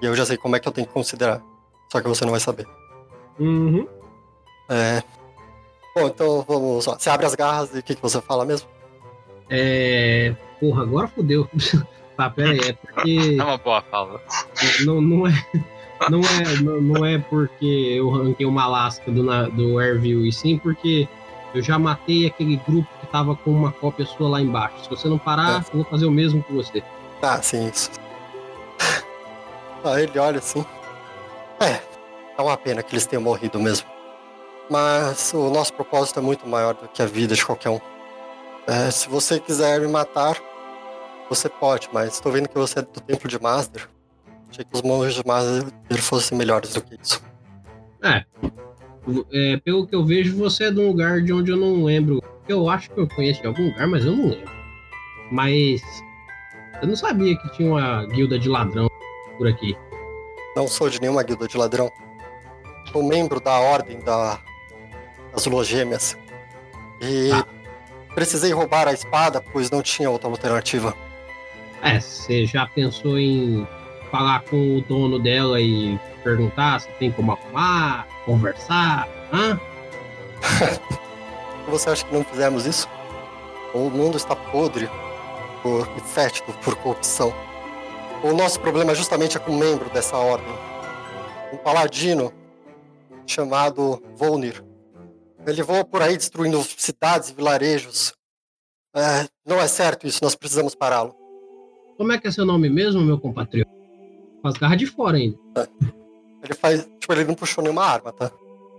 E eu já sei como é que eu tenho que considerar. Só que você não vai saber. Uhum. É. Bom, então vamos lá. Você abre as garras e o que, que você fala mesmo? É. Porra, agora fodeu. tá, *laughs* pera aí. É porque. *laughs* É uma boa fala. Não, não é. Não é, não, não é porque eu ranquei uma lasca do, na- do Airview, e sim porque eu já matei aquele grupo que tava com uma cópia sua lá embaixo. Se você não parar, É. eu vou fazer o mesmo com você. Ah, sim, isso. Aí *laughs* ele olha assim. É, é uma pena que eles tenham morrido mesmo. Mas o nosso propósito é muito maior do que a vida de qualquer um. É, se você quiser me matar, você pode, mas estou vendo que você é do templo de Master. Achei que os monges de Master fossem melhores do que isso. É, pelo que eu vejo, você é de um lugar de onde eu não lembro. Eu acho que eu conheço de algum lugar, mas eu não lembro. Mas eu não sabia que tinha uma guilda de ladrão por aqui. Não sou de nenhuma guilda de ladrão. Sou membro da ordem da, das Logêmeas. E Tá. precisei roubar a espada, pois não tinha outra alternativa. É, você já pensou em falar com o dono dela e perguntar se tem como arrumar, conversar? Hã? *laughs* Você acha que não fizemos isso? O mundo está podre por, e fétido por corrupção. O nosso problema justamente é com um membro dessa ordem. Um paladino chamado Volnir. Ele voa por aí destruindo cidades e vilarejos. É, não é certo isso, nós precisamos pará-lo. Como é que é seu nome mesmo, meu compatriota? Com as garras de fora ainda. Ele faz. Tipo, ele não puxou nenhuma arma, tá?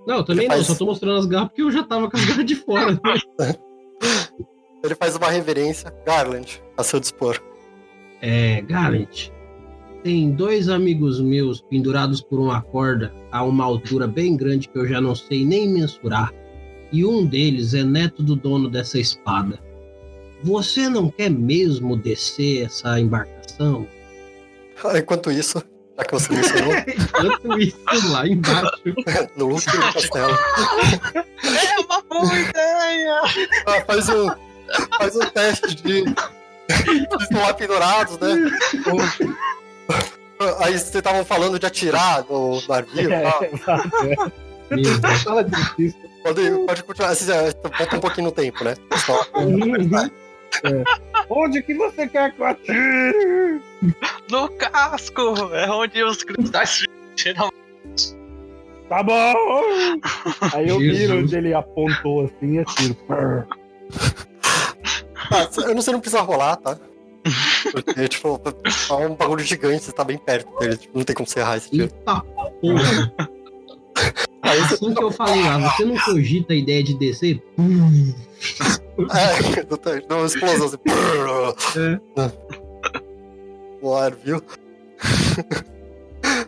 Não, eu também Ele não, faz- só tô mostrando as garras porque eu já tava com as garras de fora. *laughs* Ele faz uma reverência. Garland, a seu dispor. É, Gallant, tem dois amigos meus pendurados por uma corda a uma altura bem grande que eu já não sei nem mensurar. E um deles é neto do dono dessa espada. Você não quer mesmo descer essa embarcação? *laughs* Enquanto isso, já que você mencionou, *laughs* Enquanto isso lá embaixo. *laughs* no último castelo. É uma boa ideia! Ah, faz um, faz um teste de. Eles estão lá pendurados, né? Aí vocês estavam falando de atirar no navio. É, tá? Fala. Pode, pode continuar. Já volta um pouquinho no tempo, né? Só- É. Onde que você quer que eu atire? No casco! É onde os cristais geralmente. Tá bom! Aí eu Jesus. viro onde ele apontou assim e atiro. Ah, eu não sei, não precisa rolar, tá? Porque, tipo, é um bagulho gigante, você tá bem perto dele, tipo, não tem como você errar esse tiro. Eita porra. Aí você Assim que eu falei lá, você não cogita a ideia de descer? É, exatamente, uma explosão assim. No ar, viu?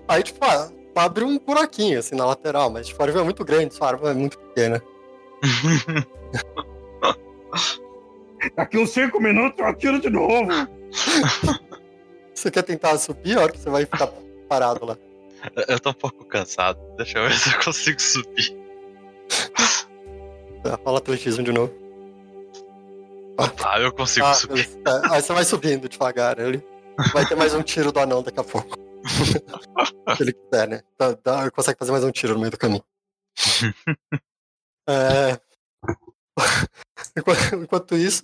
Aí, tipo, ah, abre um buraquinho assim na lateral, mas tipo, a arma é muito grande, sua arma é muito pequena. *laughs* Daqui uns 5 minutos eu atiro de novo. Você quer tentar subir a hora que você vai ficar parado lá? Eu tô um pouco cansado. Deixa eu ver *laughs* se eu consigo subir. Tá, Fala atletismo de novo. Ah, eu consigo Ah, subir. Tá, Aí você vai subindo devagar. Ele vai ter mais um tiro do anão daqui a pouco. *laughs* Se ele quiser, né? Dá, dá- consegue fazer mais um tiro no meio do caminho. *laughs* É... Enquanto, enquanto isso,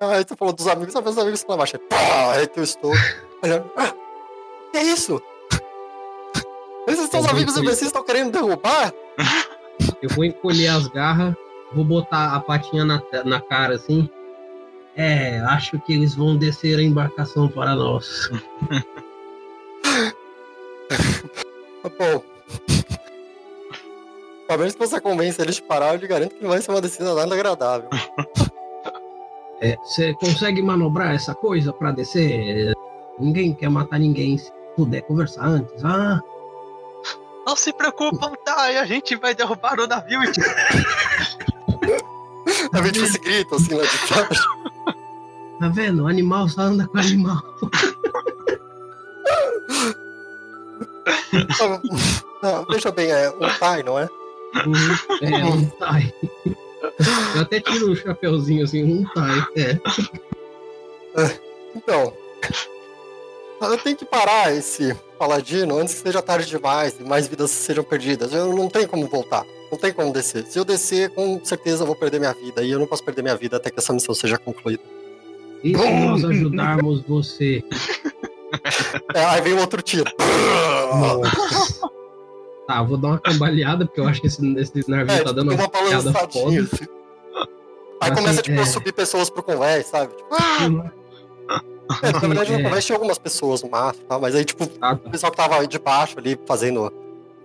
aí você falou dos amigos, sabe, os amigos lá embaixo. aí, Pá, aí eu estou olhando. Ah, que é isso? Esses seus Eu amigos imbecis estão querendo derrubar? *laughs* Eu vou encolher as garras, vou botar a patinha na, na cara assim. É, acho que eles vão descer a embarcação para nós. *laughs* Tá Bom. Pelo menos se você convence eles de parar, eu lhe garanto que não vai ser uma decisão nada agradável. *laughs* É, Você consegue manobrar essa coisa para descer? Ninguém quer matar ninguém se puder conversar antes. Ah, Não se preocupam, tá? A gente vai derrubar o navio e *laughs* Tá vendo esse grito assim lá de baixo? tá vendo? O animal só anda com animal. *laughs* Não, veja bem, é um Tai, não é? Uhum, É, um tai. Eu até tiro o chapeuzinho assim, um tai. É. Então. Eu tenho que parar esse paladino antes que seja tarde demais e mais vidas sejam perdidas. Eu não tenho como voltar. Não tem como descer. Se eu descer, com certeza eu vou perder minha vida. E eu não posso perder minha vida até que essa missão seja concluída. E se nós ajudarmos você? É, aí vem outro tiro. Tá, vou dar uma cambaleada, porque eu acho que esse, esse navio É, tá tipo, dando uma balançadinha. Assim. Aí Mas, começa, assim, tipo, a é- subir pessoas pro convés, sabe? Tipo, ah! É, na verdade, É. convés tinha algumas pessoas no máximo, tá? mas aí, tipo, Ah, o tá. pessoal que tava aí de baixo ali, fazendo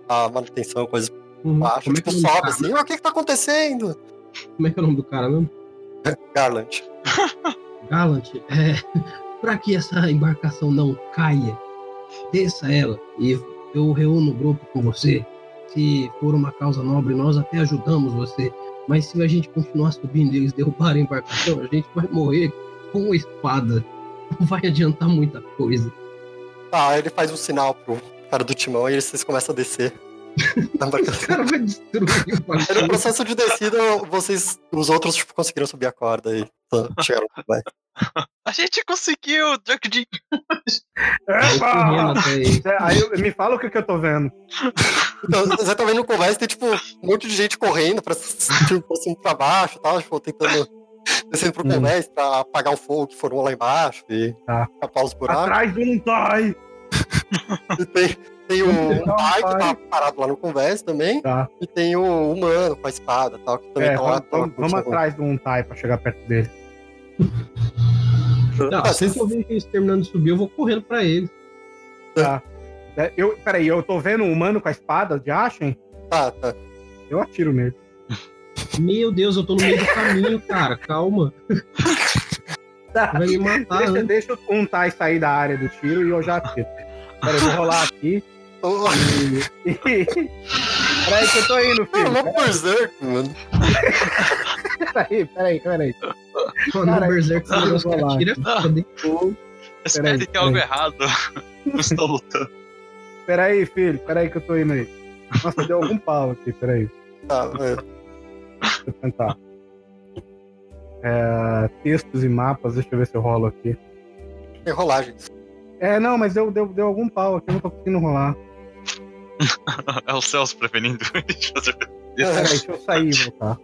a manutenção, coisa Uhum. baixo, Como, é tipo, que é o sobe assim, "Ah, o que que tá acontecendo? Como é que é o nome do cara mesmo? *laughs* Garland. Gallant, é, *laughs* para que essa embarcação não caia, desça ela e eu reúno o grupo com você. Se for uma causa nobre, nós até ajudamos você. Mas se a gente continuar subindo e eles derrubarem a embarcação, a gente vai morrer com espada. Não *laughs* vai adiantar muita coisa. Tá, ele faz um sinal pro cara do timão e vocês começam a descer. *laughs* O cara vai destruir o *laughs* no processo de descida, vocês, os outros, tipo, conseguiram subir a corda e chegaram convés. A gente conseguiu, Drunk de. Vai. É, Aí eu- me fala o que, que eu tô vendo. Então, você tá vendo convés, tem, tipo, um monte de gente correndo pra, tipo, e pra baixo e tal, tipo, tentando descendo pro Hum. convés pra apagar o fogo que formou lá embaixo e Tá. tapar os buracos. Atrás de um. E tem, tem o *laughs* pai que tá parado lá no convés também. Tá. E tem o humano com a espada e tal, que também É, tá lá. vamos, tá lá vamos, atrás de um pra chegar perto dele. Não, Ah, assim vocês- que eu ver eles terminando de subir, eu vou correndo pra eles. É, eu, peraí, eu tô vendo um humano com a espada de Ashen? Tá, tá. Eu atiro nele. Meu Deus, eu tô no meio do caminho, cara. Calma. Vai me matar, deixa, né? deixa um Tai sair da área do tiro e eu já atiro. Pera, eu vou rolar aqui. Oh, *laughs* E... Peraí que eu tô indo, filho. uma berserk, mano. Peraí, peraí, peraí. Mano, o Berserk eu Deus, vou cara, lá. tira foda. Espere Peraí, que algo peraí. errado. Não estou lutando. Peraí, filho. Peraí que eu tô indo aí. Nossa, deu algum pau aqui, peraí. Tá, é. Deixa eu tentar. É, textos e mapas, deixa eu ver se eu rolo aqui. Tem rolagens. É, não, mas deu, deu, deu algum pau aqui, eu não tô conseguindo rolar. *laughs* É o Celso prevenindo *laughs* de fazer. Peraí, deixa eu sair e voltar.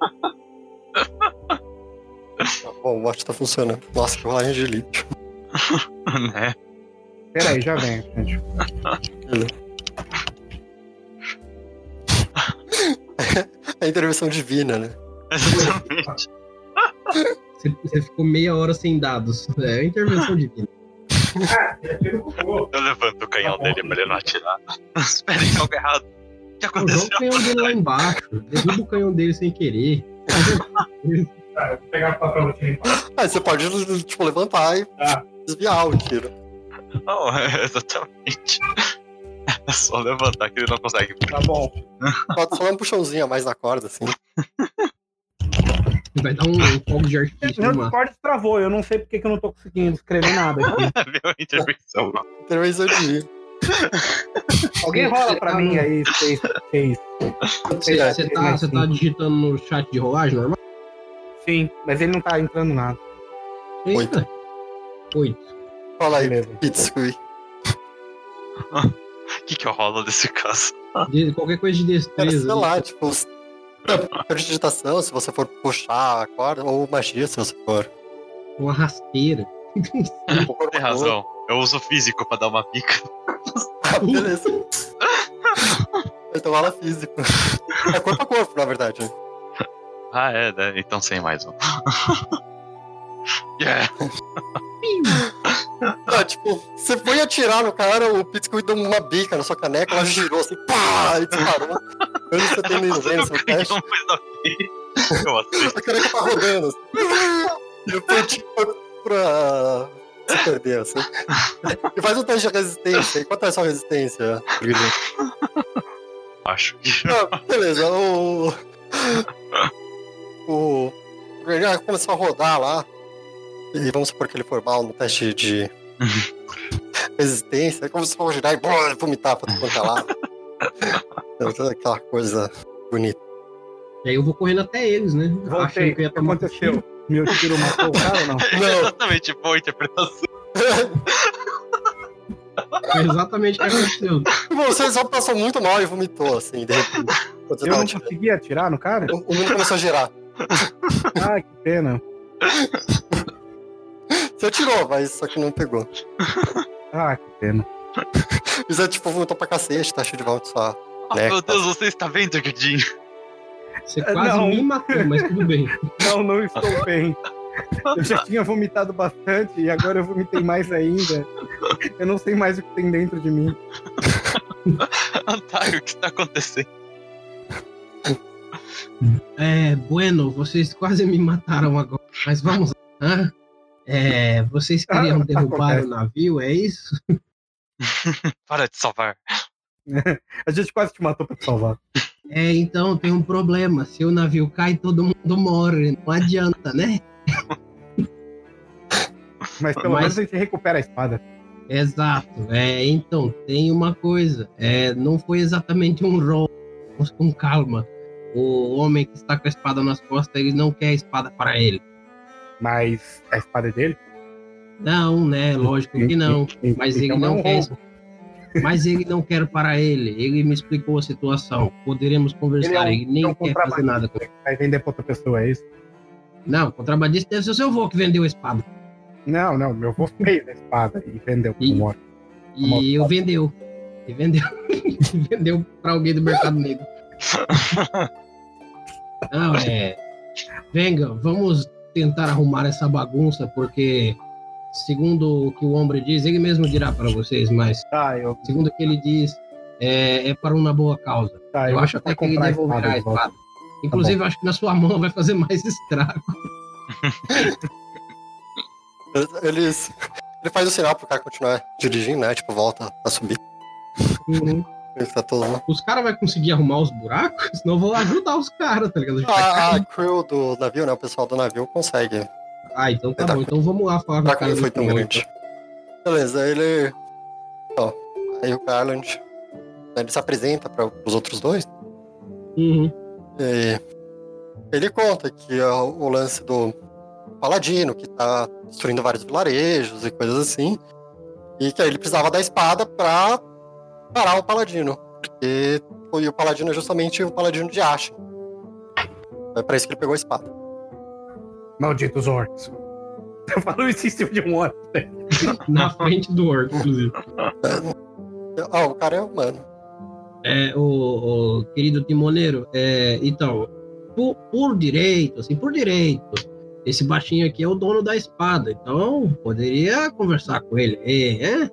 Tá bom, o watch tá funcionando. Nossa, que rolagem de elite. *laughs* né? Peraí, já vem, gente. É a intervenção divina, né? Exatamente. Você, você ficou meia hora sem dados. É a intervenção divina. Eu levanto o canhão dele pra ele não atirar. Espere que algo errado. O que Pô, Joga aconteceu? o canhão dele lá embaixo. Derruba o canhão dele sem querer. Eu vou pegar o papel aqui. Aí você pode, tipo, levantar e Tá. desviar o tiro. Não, é *laughs* exatamente. É só levantar que ele não consegue. Tá bom. Pode só dar um puxãozinho a mais na corda, assim. Vai dar um, um fogo de artifício Meu. Discord travou, eu não sei porque que eu não tô conseguindo escrever nada aqui. *laughs* Viu a intervenção? Intervenção divina. Alguém rola pra mim aí, seis, seis. Você, tá, você tá digitando no chat de rolagem normal? Sim, mas ele não tá entrando nada. Oito. Eita. Oito. Fala aí. Pitsui. *laughs* O que, que eu rolo desse *laughs* caso? De- qualquer coisa de Cara, destreza. sei lá, tipo, s- é, digitação, se você for puxar a corda, ou magia, se você for. Uma rasteira. *laughs* Tem razão. Eu uso físico pra dar uma pica. *laughs* Ah, beleza. então rola físico. É corpo a corpo, na verdade. né? Ah, é, né? Então sem mais um. Yeah! Ah, tipo, você foi atirar no cara, o Pitsui deu uma bica na sua caneca, ela girou assim, pá, e disparou. Eu não sei se tem não seu teste. Eu. A caneca tá rodando. Assim. E eu fui tipo pra se perder, assim. E faz um teste de resistência. E quanto é a sua resistência, Guilherme? Acho que. Ah, beleza, o. O. O começou a rodar lá. E vamos supor que ele foi mal no teste de *laughs* resistência. Aí começou a girar e vomitar pra tudo quanto é lado. *laughs* Então, toda Aquela coisa bonita. E aí eu vou correndo até eles, né? Voltei. Que eu ia que tomar aconteceu? Meu tiro matou o cara ou não? Não, *laughs* Exatamente, boa interpretação. Foi exatamente o que aconteceu. você só passou muito mal e vomitou, assim, de repente. Eu não atirando. consegui atirar no cara? O o mundo começou a girar. Ah, que pena. Você atirou, mas só que não pegou. *laughs* Ah, que pena. *laughs* E você, tipo, vomitou pra cacete, tá cheio de volta só. Ah, Né? meu Deus, você está vendo, Guidinho? Você quase Não. me matou, mas tudo bem. *laughs* Não, não estou bem. Eu já tinha vomitado bastante e agora eu vomitei mais ainda. Eu não sei mais o que tem dentro de mim. Antário, o que está acontecendo? É, bueno, vocês quase me mataram agora. Mas vamos lá. É, vocês queriam Ah, *laughs* derrubar acontece. o navio, é isso? *laughs* Para de salvar. *laughs* A gente quase te matou pra te salvar. É, então tem um problema. Se o navio cai, todo mundo morre. Não adianta, né? Mas pelo Mas- menos a gente recupera a espada. Exato. É, então, tem uma coisa. É, não foi exatamente um rol. Vamos com calma. O homem que está com a espada nas costas, ele não quer a espada para ele. Mas a espada é dele? Não, né? Lógico que não. Mas ele não é quer. *laughs* Mas ele não quer para ele. Ele me explicou a situação. Poderemos conversar. Ele Ele, é um- nem é um quer fazer nada com Vai vender pra outra pessoa, é isso? Não, contrabandista deve ser o seu avô que vendeu a espada. Não, não, meu avô fez a espada e vendeu E- morto. E eu vendeu. E vendeu. *laughs* vendeu para alguém do mercado negro. *laughs* Não, é. Venga, vamos tentar arrumar essa bagunça, porque, segundo o que o homem diz, ele mesmo dirá para vocês, mas, Tá, eu, segundo o que ele diz, é, é para uma boa causa. tá, eu vou acho até que ele devolverá a espada. Inclusive, eu acho que na sua mão vai fazer mais estrago. *laughs* Eles. Ele faz o sinal pro cara continuar dirigindo, né? Tipo, volta a subir. Uhum. Tá todo. Os caras vão conseguir arrumar os buracos? Senão eu vou ajudar os caras, tá ligado? A A, a cair. crew do navio, né? O pessoal do navio consegue. Ah, então tá Tá. bom. Então vamos lá falar com o cara foi tão grande. Beleza, ele. Ó, aí o Garland. né, Ele se apresenta para os outros dois. então. Uhum. E ele conta que o o lance do Paladino, que tá destruindo vários vilarejos e coisas assim. E que aí ele precisava da espada pra parar o Paladino. Porque foi o Paladino é justamente o Paladino de Ashen. É pra isso que ele pegou a espada. Malditos orcs. *laughs* Eu falo isso em cima de um orc. *laughs* Na frente do orc, inclusive. Ah, o cara é humano. É, o, o querido timoneiro, é, então, por, por direito, assim, por direito, esse baixinho aqui é o dono da espada, então poderia conversar com ele. É, é?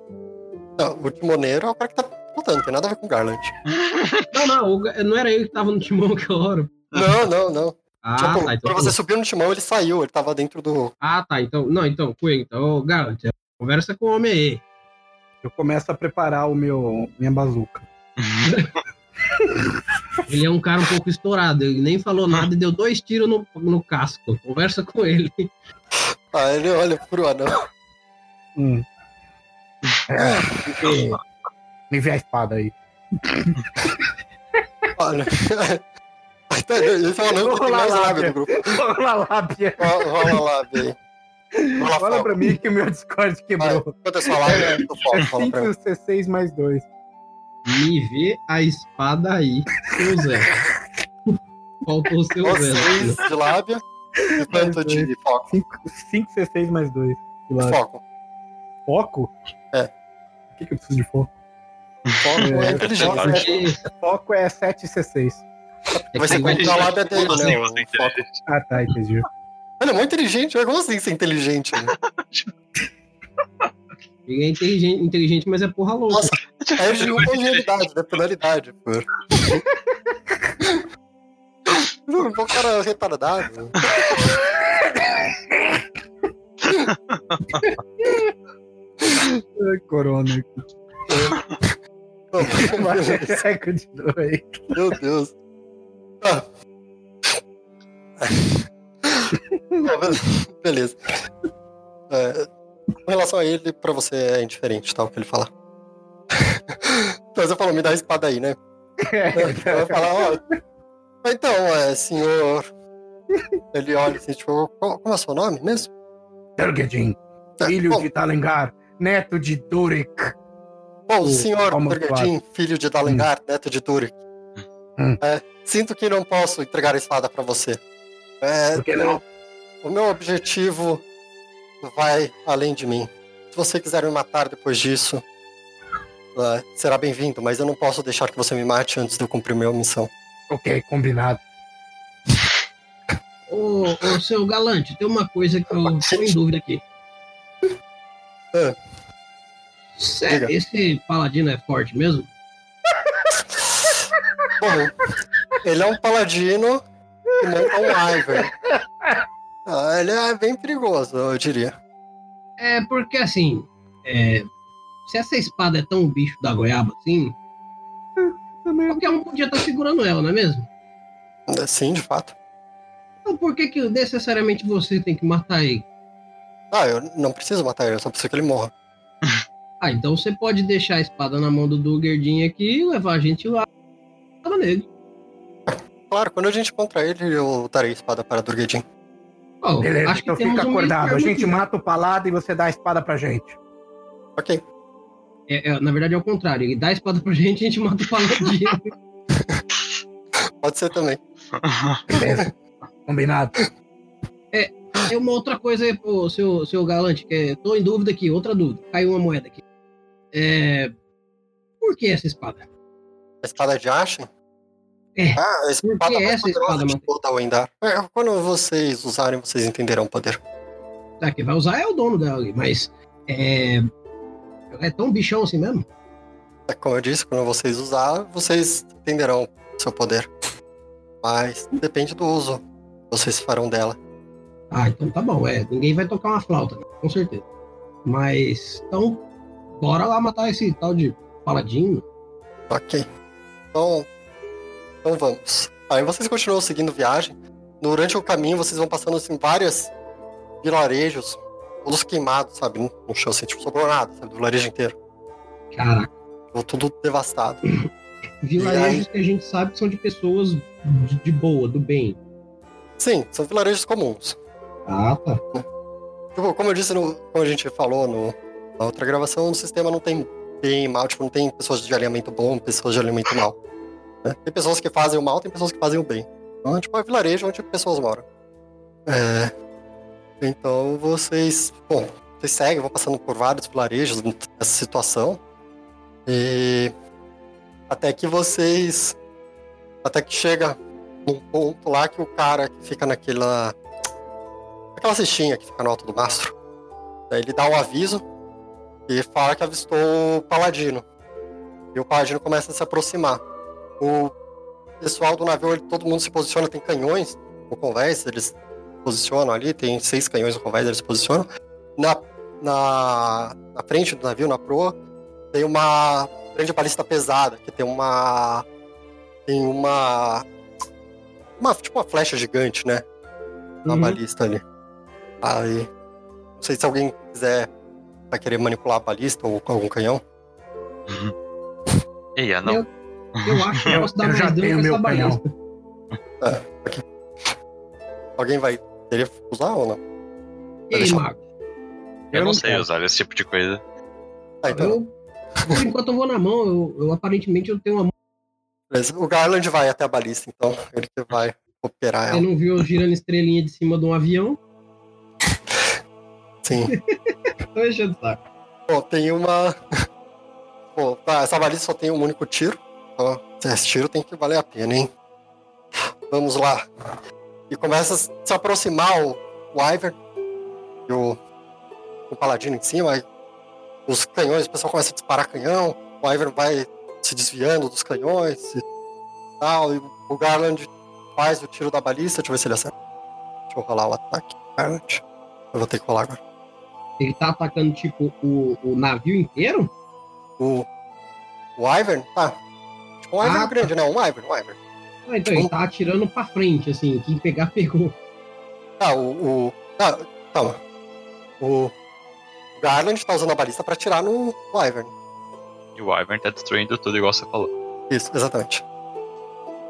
Não, o timoneiro é o cara que tá tem nada a ver com o Garland. *laughs* Não, não, não era ele que tava no timão aquela hora. Não, não, não. Ah, tipo, tá, então, quando você subiu no timão, ele saiu, ele tava dentro do. ah, tá, então, não, então, foi, então, Garland, é, conversa com o homem aí. Eu começo a preparar o meu minha bazuca. *laughs* Ele é um cara um pouco estourado, ele nem falou nada e deu dois tiros no, no casco. Conversa com ele. Ah, ele olha pro anão. Hum. *laughs* É, me vê a espada aí. *laughs* Olha. Esse é o mais lábio do grupo. Rola a lábia. Rola rola lá, bem. Rola Fala pra mim que o meu Discord quebrou. Quanto é sua lábia? Mim. 5 C6 mais 2. Me vê a espada aí, seu Zé. Faltou o seu Zé. seis de lábia e quanto de foco? 5 C6 mais 2. Foco. Foco? É. Por que, que eu preciso de foco? Foco é É, inteligência. foco é 7 C6. Vai ser contra a lábia dele, assim né? você é inteligente? Ah, tá, entendi. Ele é muito inteligente, como assim ser inteligente? né? *laughs* ele é inteligente, inteligente, mas é porra louca. Nossa, é de uma genialidade, né? Penalidade, pô. Não, o cara é retardado. *laughs* Ai, corona. Continua aí. Meu Deus. Ah. Não, Beleza. É, com relação a ele, pra você é indiferente, tá? O que ele fala. Então você falou, me dá a espada aí, né? Vai falar, ó. Então, é, senhor. Ele olha assim, tipo, qual, é o seu nome mesmo? Tergedin, É, filho bom, de Talengar, neto de Durik. Bom, o senhor Bergadin, filho de Dalengar, neto de Turik. Hum. É, sinto que não posso entregar a espada pra você. É, Por que não? O meu objetivo vai além de mim. Se você quiser me matar depois disso, é, será bem-vindo, mas eu não posso deixar que você me mate antes de eu cumprir minha missão. Ok, combinado. Ô, ô, seu galante, tem uma coisa que eu tô em dúvida aqui. É. Sério, esse paladino é forte mesmo? *laughs* Bom, ele é um paladino que monta um. Ah, ele é bem perigoso, eu diria. É porque assim, é, se essa espada é tão bicho da goiaba assim, qualquer um podia estar segurando ela, não é mesmo? Sim, de fato. Então por que, que necessariamente você tem que matar ele? Ah, eu não preciso matar ele, eu só preciso que ele morra. Ah, então você pode deixar a espada na mão do Dugerdinho aqui e levar a gente lá nele. Claro, quando a gente encontrar ele, eu darei a espada para Durguedin. Ó, Beleza, acho que então fica um acordado. A gente mata o palado e você dá a espada pra gente. Ok. É, é, na verdade é o contrário, ele dá a espada pra gente e a gente mata o paladino. *laughs* Pode ser também. Beleza. Combinado. Tem uma outra coisa aí, pô, seu, seu galante, que é, tô em dúvida aqui, outra dúvida. Caiu uma moeda aqui. É, por que essa espada? A espada de Ashen? É. Ah, a espada mais essa espada, de toda Wendar. É, quando vocês usarem, vocês entenderão o poder. Tá, quem vai usar é o dono dela ali, mas é, é tão bichão assim mesmo? É, como eu disse, quando vocês usar, vocês entenderão o seu poder. Mas depende do uso que vocês farão dela. Ah, então tá bom. É, ninguém vai tocar uma flauta, né? com certeza. Mas, então, bora lá matar esse tal de paladino. Ok. Então, então vamos. Aí vocês continuam seguindo viagem. Durante o caminho, vocês vão passando assim, vários vilarejos, todos queimados, sabe? No chão, assim, tipo, sobrou nada, sabe? Do vilarejo inteiro. Caraca. Ficou tudo devastado. *clears throat* Vilarejos que a gente sabe que são de pessoas de, de boa, do bem. Sim, são vilarejos comuns. Ah, tá. Tipo, como eu disse, no, como a gente falou no, na outra gravação, o sistema não tem bem e mal, tipo, não tem pessoas de alinhamento bom, pessoas de alinhamento mal. né? Tem pessoas que fazem o mal, tem pessoas que fazem o bem. Então, é tipo, é vilarejo onde pessoas moram. É, então vocês, bom, vocês seguem, vão passando por vários vilarejos nessa situação. E até que vocês, até que chega num ponto lá que o cara que fica naquela aquela cestinha que fica no alto do mastro. Daí ele dá um aviso e fala que avistou o paladino. E o paladino começa a se aproximar. O pessoal do navio, ele- todo mundo se posiciona, tem canhões no convés, eles posicionam ali, tem seis canhões no convés, eles posicionam. Na, na, na frente do navio, na proa, tem uma grande balista pesada, que tem uma. Tem uma. Uma, tipo uma flecha gigante, né? Na Uhum. balista ali. Aí. Não sei se alguém quiser. Vai querer manipular a balista ou algum canhão. *laughs* Ei, anão. Eu- Eu acho que eu Eu- posso dar eu mais já dano tenho com essa meu canhão. balista. Alguém vai querer usar ou não? E aí, deixar. Mago? Eu Eu não não sei quero. usar esse tipo de coisa. Ah, então. Eu, por enquanto eu vou na mão, eu, eu aparentemente eu tenho uma mão. O Garland vai até a balista, então. Ele que vai operar Você ela. não viu eu girando estrelinha de cima de um avião? Sim. Tô enchendo o saco. Bom, tem uma. *laughs* Pô, tá, essa balista só tem um único tiro. Ó, esse tiro tem que valer a pena, hein? Vamos lá. E começa a se aproximar o, o Iver e o, o Paladino em cima. Os canhões, o pessoal começa a disparar canhão. O Iver vai se desviando dos canhões e tal. E o Garland faz o tiro da balista. Deixa eu ver se ele acerta. Deixa eu rolar o ataque. Garland. Eu vou ter que rolar agora. Ele tá atacando, tipo, o, o navio inteiro? O, o Ivern? Tá. Tipo um Ivern Ah, tá. grande, não. Um Ivern, um Ivern. Ah, então ele tá atirando pra frente, assim. Quem pegar, pegou. Ah, o. o ah, calma. O Garland tá usando a balista pra atirar no Ivern. E o Ivern tá destruindo tudo igual você falou. Isso, exatamente.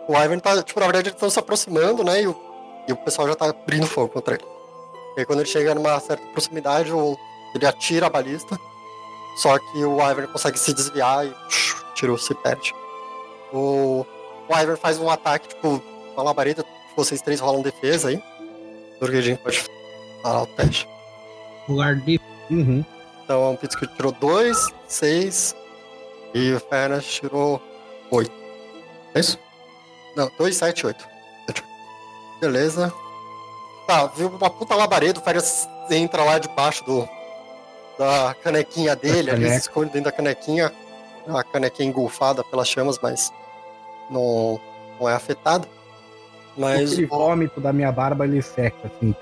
O Ivern tá, tipo, na verdade, eles estão se aproximando, né? E o, e o pessoal já tá abrindo fogo contra ele. E aí, quando ele chega numa certa proximidade, o, ele atira a balista. Só que o Ivern consegue se desviar e psh, o tiro se perde. O, o Ivern faz um ataque, tipo, uma labareda. Vocês três rolam defesa aí. O Gurgidinho pode falar o teste. Lugar de. Uhum. Então, o Pitsky tirou 2, 6. E o Fernas tirou 8. É isso? Não, 2, 7, 8. Beleza. Tá, viu uma puta labareda, o Fernas entra lá debaixo do, da canequinha dele, ali se esconde dentro da canequinha. A canequinha engolfada pelas chamas, mas não, não é afetada. Mas Aquele o- vômito da minha barba, ele seca, assim.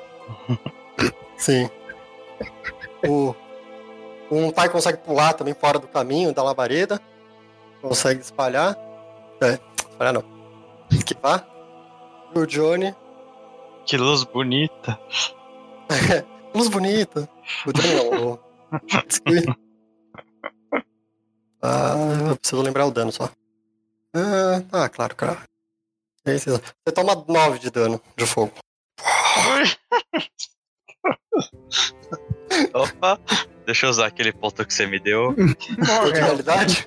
Sim. O, um pai consegue pular também fora do caminho da labareda. Consegue espalhar. É, espalhar não. Esquivar. E o Johnny. Que luz bonita. *laughs* Luz bonita. O Johnny. *laughs* Ah, eu preciso lembrar o dano só. Ah, ah claro, claro. É. Você toma 9 de dano de fogo. *laughs* Opa, deixa eu usar aquele ponto que você me deu. Ponto de realidade?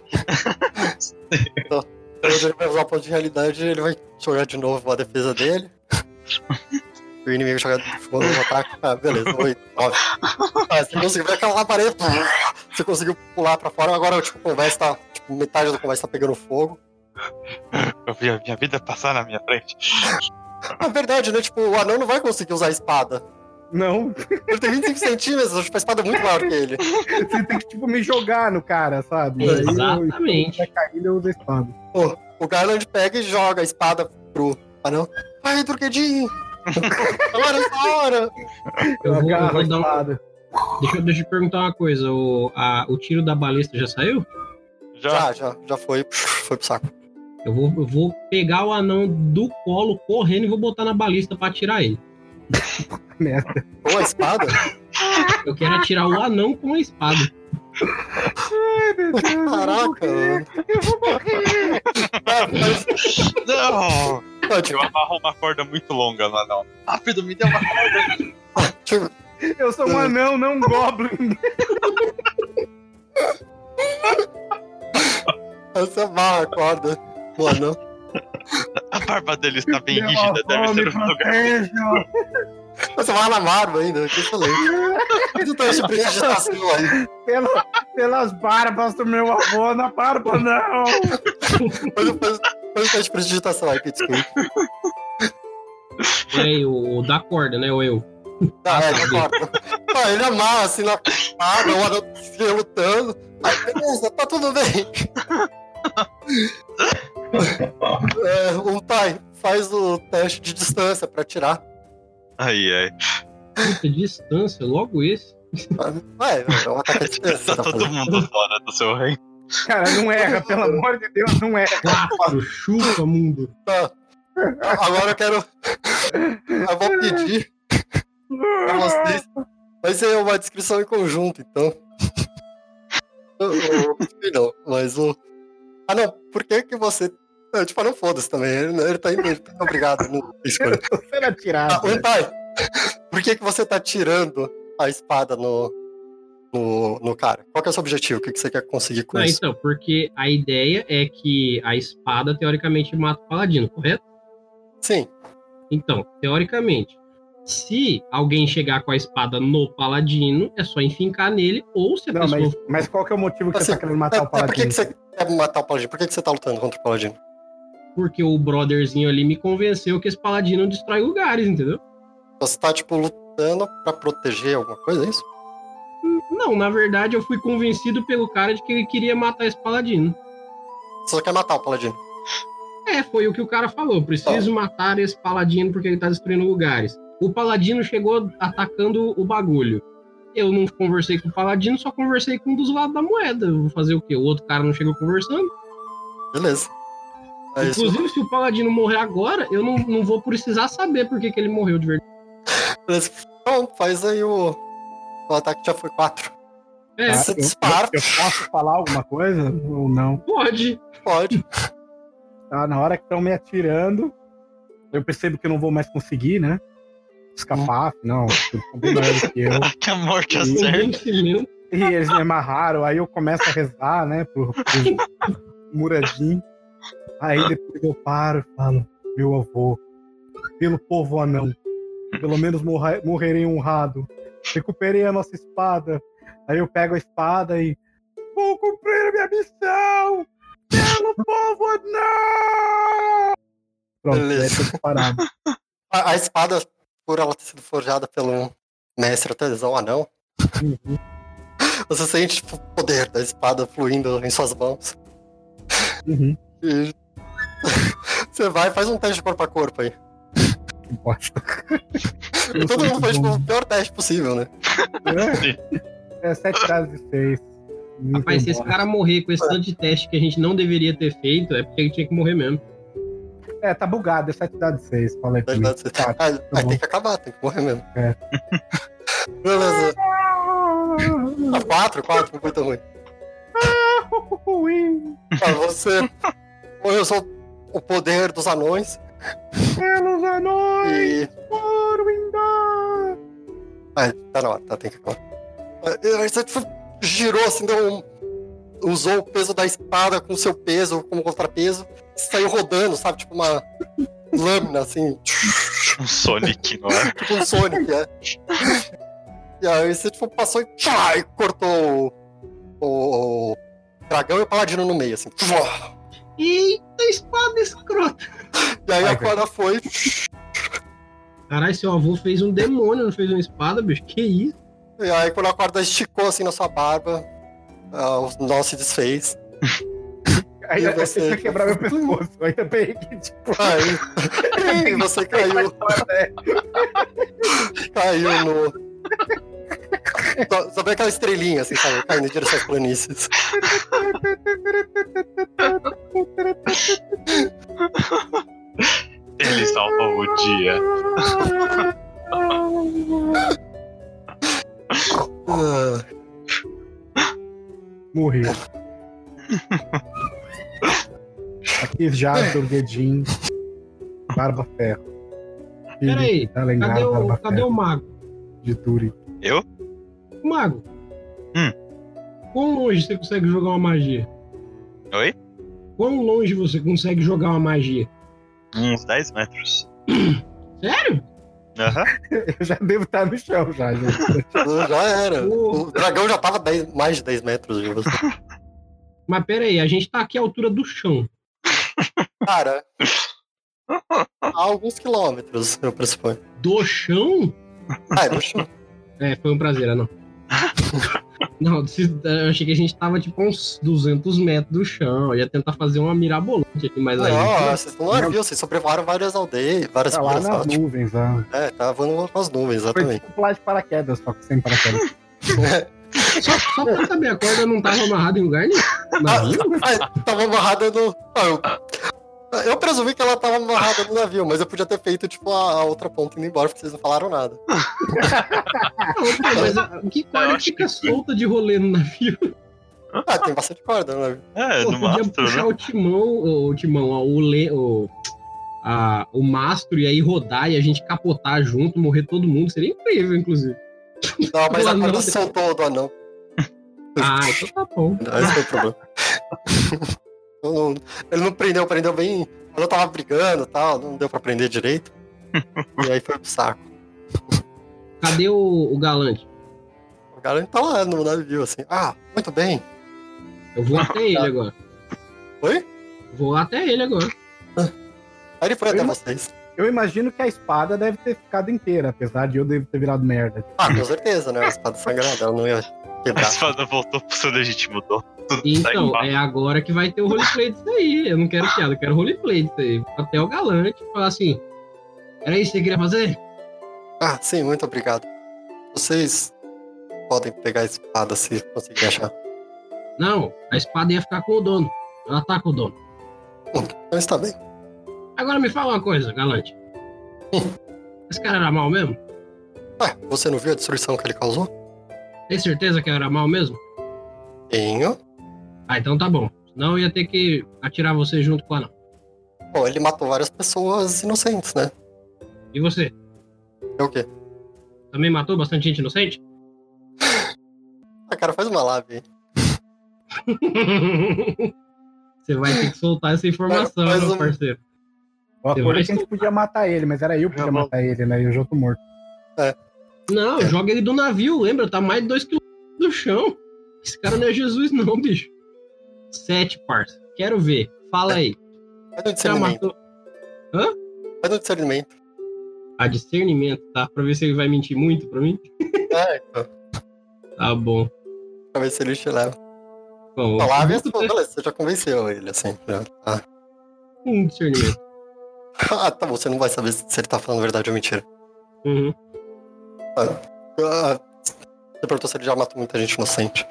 então, quando ele vai usar o ponto de realidade, ele vai jogar de novo a defesa dele. O inimigo joga de novo o ataque. Ah, beleza, 8, 9. Ah, você conseguiu ver aquela labareda. Você conseguiu pular pra fora, agora tipo, o conversa tá. Tipo, metade do conversa tá pegando fogo. Eu vi a minha vida passar na minha frente. Na verdade, né? Tipo, o anão não vai conseguir usar a espada. Não, Ele tem 25 centímetros, tipo, a espada é muito maior que ele. você tem que, tipo, me jogar no cara, sabe? Aí eu- Exatamente. caindo, eu uso a espada. Pô, o Garland pega e joga a espada pro Ah, não. Ai, Turquedinho! Agora essa hora! Eu vou, eu vou dar um, deixa, eu- deixa eu perguntar uma coisa. O, a- o tiro da balista já saiu? Já, Já, já, já foi. Foi pro saco. Eu vou, eu vou pegar o anão do colo correndo e vou botar na balista pra atirar ele. *laughs* Merda. Com a espada? Eu quero atirar o anão com a espada. Caraca! Eu vou morrer. Ah, mas- Não! Eu amarro uma corda muito longa lá, não. Rápido, me dê uma corda. Eu sou um anão, não um goblin. Essa barra a corda. Mano, A barba dele está bem Meu rígida, deve ser um lugar. você vai na barba ainda, que excelente. Faz um teste de prestidigitação aí. Pela- pelas barbas do meu avô, na barba não. Faz, faz, um teste de prestidigitação aí. E aí, o, o da corda, né? Ou eu. Tá, é, da corda. Ah, ele amarra assim na espada, o anão fica lutando. Aí, beleza, tá tudo bem. *laughs* É, o Tai, faz o teste de distância pra tirar. Ai, ai. Puta, distância, logo esse. Ué, é um ataque à distância. Tá Tá todo mundo fora do seu reino. Cara, não erra, pelo amor de Deus, não erra. Quatro, chupa, mundo. Tá. Agora eu quero. Eu vou pedir pra vocês. Vai ser uma descrição em conjunto, então. Eu- Não, mas o. Ah, não, por que que você. Eu, tipo, não foda-se também. Ele, ele tá indo. Ele tá obrigado. Não escolha. Tô sendo Ah, atirado. ô, pai, por que que você tá tirando a espada no. No, no cara? Qual que é o seu objetivo? O que, que você quer conseguir com Não, isso? então, porque a ideia é que a espada teoricamente mata o paladino, correto? Sim, Então, teoricamente, se alguém chegar com a espada no paladino, é só enfincar nele, ou se a Não, pessoa. mas, mas qual que é o motivo que Assim, você tá querendo É, matar é, o por que, paladino? que você quer matar o paladino? Por que, que você tá lutando contra o paladino? Porque o brotherzinho ali me convenceu que esse paladino destrói lugares, entendeu? Você tá, tipo, lutando pra proteger alguma coisa, é isso? Não, na verdade, eu fui convencido pelo cara de que ele queria matar esse paladino. Você só quer matar o paladino. É, foi o que o cara falou. Preciso matar esse paladino porque ele tá destruindo lugares. O paladino chegou atacando o bagulho. Eu não conversei com o paladino, só conversei com um dos lados da moeda. Eu Vou fazer o quê? O outro cara não chegou conversando. Beleza. É isso. Inclusive, se o paladino morrer agora, eu não, não vou precisar saber por que, que ele morreu de verdade. Beleza. Então, faz aí o. O ataque já foi 4. É, Ah, Você eu- dispara. Eu posso falar alguma coisa ou não? pode. Pode. Tá, na hora que estão me atirando, eu percebo que eu não vou mais conseguir, né? Escapar, maiores que eu. *laughs* Que a morte acerta. Convencimento. E eles me amarraram, aí eu começo a rezar, né, pro, pro Muradin. Aí depois eu paro e falo, meu avô, pelo povo anão, pelo menos morra- morrerei honrado. Recuperei a nossa espada. Aí eu pego a espada e vou cumprir a minha missão pelo *laughs* povo anão! Pronto, Beleza. parado. *laughs* A, a espada, por ela ter sido forjada pelo mestre artesão anão, Uhum. *laughs* você sente tipo, o poder da espada fluindo em suas mãos. Uhum. E você vai faz um teste de corpo a corpo aí. Que bosta. Todo mundo faz muito tipo, o pior teste possível, né? É, é sete *laughs* dados de seis. Muito Rapaz, se esse cara morrer com esse tanto de teste que a gente não deveria ter feito, é porque ele tinha que morrer mesmo. É, tá bugado, é 7 dados de 6. Falei pra Sete mim. dados de seis. Tá. Ah, bom. ter que acabar, tem que morrer mesmo. É. *laughs* Beleza. Ah, quatro, quatro, não foi tão *laughs* ruim. Ah, você. Eu sou o poder dos anões Pelos anões, e. por Windar. Ah, tá na hora, tá, tem que acabar. Ah, Aí você girou assim, deu um. Usou o peso da espada com o seu peso como contrapeso, saiu rodando, sabe? Tipo uma lâmina assim, Um Sonic no ar. tipo um Sonic, é. E aí você tipo, passou e, pá, e cortou o, o, o dragão e o paladino no meio, assim. Eita, espada escrota. E aí Ai, a corda foi. Caralho, seu avô fez um demônio, não fez uma espada, bicho. Que isso? E aí quando a corda esticou assim na sua barba, ah, o nó se desfez. *laughs* Aí E você você? vai quebrar meu pescoço. Ainda bem que, tipo. Aí, *laughs* você caiu, caiu no. Só- Só vê aquela estrelinha, assim, sabe? Caindo em direção às planícies. Ele salvou o dia. Morri. Aqui já, Dorguedin, Barba Ferro. Peraí, lendária Cadê o, Barba cadê Ferro o mago? de Turi. O mago. Hum. Quão longe você consegue jogar uma magia? Oi? Quão longe você consegue jogar uma magia? Uns 10 metros. *clears throat* Sério? Aham. *laughs* Eu já devo estar no chão, já, *laughs* já era. Porra. O dragão já tava 10 mais de 10 metros de você. *laughs* Mas pera aí, a gente tá aqui à altura do chão. Cara. Há alguns quilômetros, eu pressuponho. Do chão? Ah, é no chão. É, foi um prazer, não. *laughs* Não, se- eu achei que a gente tava tipo uns 200 metros do chão. Eu ia tentar fazer uma mirabolante aqui, mas aí. Não, vocês não viu, vocês sobrevoaram várias aldeias, várias Tá lá nas tá? Tipo, nuvens, lá. É, tava voando com as nuvens, Foi exatamente. tipo pular de paraquedas, só que sem paraquedas. *laughs* *laughs* Só, só pra saber, a corda não tava amarrada em lugar nenhum. Navio? Ah, tava amarrada no. Ah, eu... eu presumi que ela tava amarrada no navio, mas eu podia ter feito, tipo, a, a outra ponta indo embora, porque vocês não falaram nada. Não, *laughs* mas que corda fica que- solta de rolê no navio? Ah, tem bastante corda no navio. É, Pô, no podia mastro, puxar né? o timão, o timão, ó, o, le, o, a, o mastro e aí rodar e a gente capotar junto, morrer todo mundo. Seria incrível, inclusive. Não, mas a corda não. soltou do anão. Ah, então tá bom. Esse foi o problema. *laughs* Não- não- Ele não prendeu, prendeu bem. Quando eu tava brigando e tal, não deu pra prender direito. *laughs* E aí foi pro saco. Cadê o, o galante? O cara tá lá no navio, assim. Ah, muito bem. Eu vou até *laughs* ele agora. Oi? Vou até ele agora. Aí ele foi até Eu- vocês. Eu imagino que a espada deve ter ficado inteira, apesar de eu devo ter virado merda. Ah, com certeza, né? A espada sangrada, ela não ia *laughs* A quebrar. espada voltou pro seu legítimo dono. *laughs* Tá Então, embaixo. é agora que vai ter o roleplay disso aí. Eu não quero piada, eu quero roleplay disso aí. Até o galante falar assim: era isso que você queria fazer? Ah, sim, muito obrigado. Vocês podem pegar a espada se conseguirem achar. Não, a espada ia ficar com o dono. Ela tá com o dono. Então está bem. Agora me fala uma coisa, galante. *laughs* Esse cara era mal mesmo? Ué, você não viu a destruição que ele causou? Tem certeza que era mal mesmo? Tenho. Ah, então tá bom. Senão eu ia ter que atirar você junto com a não. Bom, ele matou várias pessoas inocentes, né? E você? É o quê? Também matou bastante gente inocente? *laughs* Ah, cara, faz uma live aí. *laughs* você vai ter que soltar essa informação, meu um- parceiro. O Você vai é que a gente podia matar ele, mas era eu que podia bom. matar ele, né? E eu já tô morto. Não, joga ele do navio, lembra? Tá mais de dois quilômetros do chão. Esse cara não é Jesus, não, bicho. Sete, parça. Quero ver. Fala aí. Faz Já discernimento. matou? Faz um discernimento. A discernimento, tá? Pra ver se ele vai mentir muito pra mim. É, então. *laughs* Tá bom. Pra ver se ele te leva. Bom, é pô, ter beleza, você já convenceu ele, assim. Já. Ah. um discernimento. *laughs* ah, tá bom, você não vai saber se ele tá falando verdade ou mentira. Uhum. Ah, você perguntou se ele já matou muita gente inocente.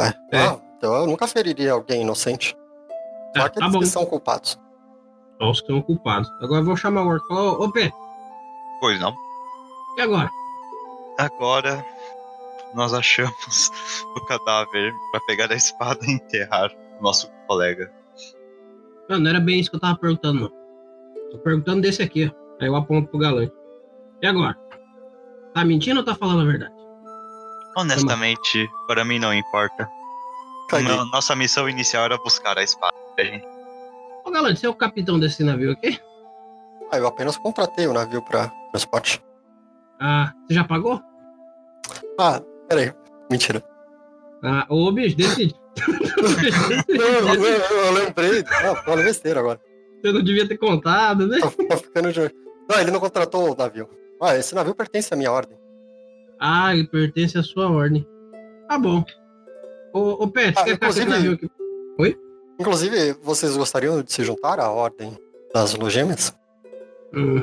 É. É. Ah, então eu nunca feriria alguém inocente. Só Tá, aqueles tá que são culpados. Só os que são culpados. Agora eu vou chamar o Orc. Ô, ô Pé, Pois não. e agora? Agora nós achamos *laughs* o cadáver pra pegar a espada e enterrar o nosso colega. Não, não era bem isso que eu tava perguntando, não. Tô perguntando desse aqui, ó. Aí eu aponto pro galante. E agora? Tá mentindo ou tá falando a verdade? Honestamente, para mim não importa. Caguei. No- nossa missão inicial era buscar a espada. A gente Ô, galante, você é o capitão desse navio aqui? Ah, eu apenas contratei o navio pra transporte. Ah, você já pagou? Ah, peraí. Mentira. Ah, ô, bicho, decide. *laughs* Não, eu, eu- eu lembrei. Ah, falando besteira agora. Você não devia ter contado, né? Tô, tô ficando de... Não, ele não contratou o navio. Ah, esse navio pertence à minha ordem. Ah, ele pertence à sua ordem. Tá bom. Ô, ô Pet, Ah, você esse inclusive- navio aqui? Inclusive, vocês gostariam de se juntar à ordem das logêmeas? Hum.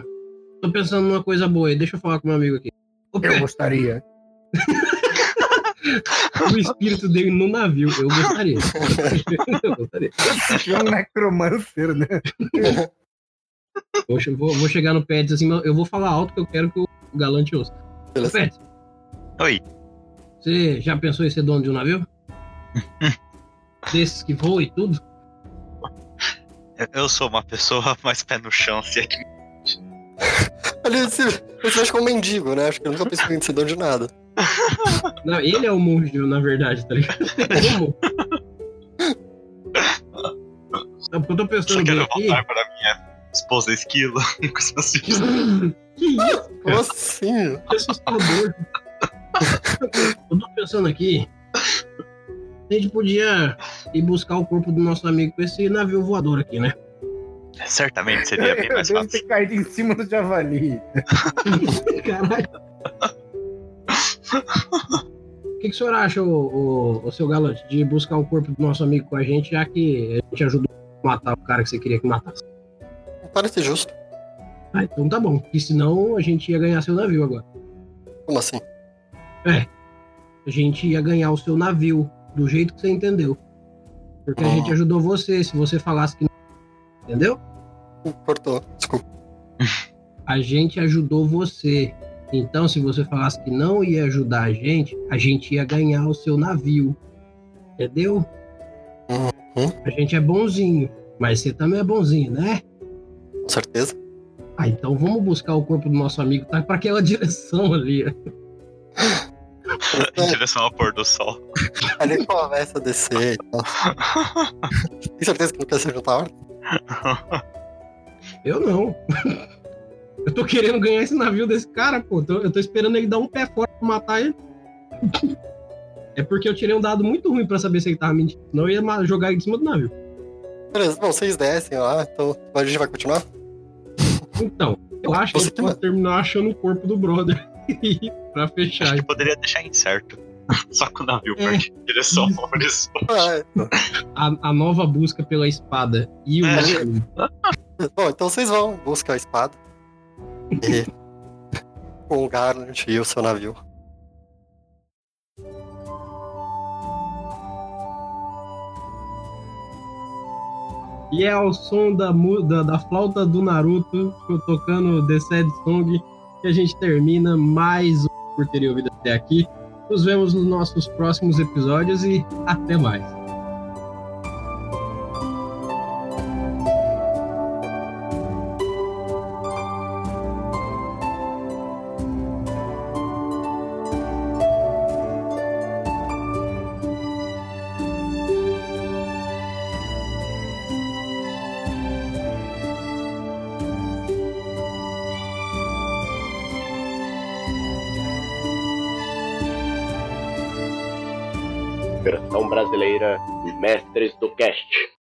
Tô pensando numa coisa boa aí. Deixa eu falar com meu amigo aqui. Ô, Eu Pet, gostaria. *laughs* o espírito dele no navio. Eu gostaria. *laughs* eu gostaria. É um necromancer, né? Vou, che- vou- vou chegar no Pets assim, mas eu vou falar alto que eu quero que o galante ouça. Ô, Beleza. Pets, Oi. você já pensou em ser dono de um navio? *laughs* Desses que voam e tudo? Eu- Eu sou uma pessoa *laughs* mais pé no chão, se é que. *laughs* Ele se, ele se mexe como um mendigo, né? Acho que ele nunca pensou em ser dono de nada. Não, ele é o monge, na verdade, tá ligado? Ele é o monge. Não, porque eu tô Só pensando bem quero aqui. voltar pra minha esposa esquilo. coisa assim. que isso? Como assim? Que assustador. Eu tô pensando aqui. A gente podia ir buscar o corpo do nosso amigo com esse navio voador aqui, né? Certamente seria bem mais fácil. ter caído em cima do javali. *laughs* Caralho. O que, que o senhor acha, o, o, o seu galante, de buscar o corpo do nosso amigo com a gente, já que a gente ajudou a matar o cara que você queria que matasse? Parece justo. Ah, então tá bom. Porque senão a gente ia ganhar seu navio agora. Como assim? A gente ia ganhar o seu navio, do jeito que você entendeu. Porque a gente ajudou você. Se você falasse que não. Entendeu? Cortou. Desculpa. A gente ajudou você. Então, se você falasse que não ia ajudar a gente, a gente ia ganhar o seu navio. Entendeu? Uhum. A gente é bonzinho. Mas você também é bonzinho, né? Com certeza. Ah, então vamos buscar o corpo do nosso amigo. Tá pra aquela *laughs* direção ali. Em direção ao pôr do sol. Aí ele começa a descer e tal. Tem certeza que não quer se juntar? *laughs* Eu não. Eu tô querendo ganhar esse navio desse cara, pô. Eu tô esperando ele dar um pé fora pra matar ele. É porque eu tirei um dado muito ruim pra saber se ele tava mentindo. Senão eu ia jogar ele de cima do navio. Beleza, bom, vocês descem lá, então a gente vai continuar? Então, eu acho Você gente que pode manda. terminar achando o corpo do brother. *laughs* pra fechar. Acho que poderia deixar incerto. *laughs* Só com o navio É. partir em direção ao *laughs* horizonte. Ah, é. A, a nova busca pela espada e o É. Bom, então vocês vão buscar a espada. E com o Garland e o seu navio. E é ao som da, da, da flauta do Naruto, tocando The Sad Song, que a gente termina mais um por terem ouvido até aqui. Nos vemos nos nossos próximos episódios e até mais. Brasileira Mestres do Cast.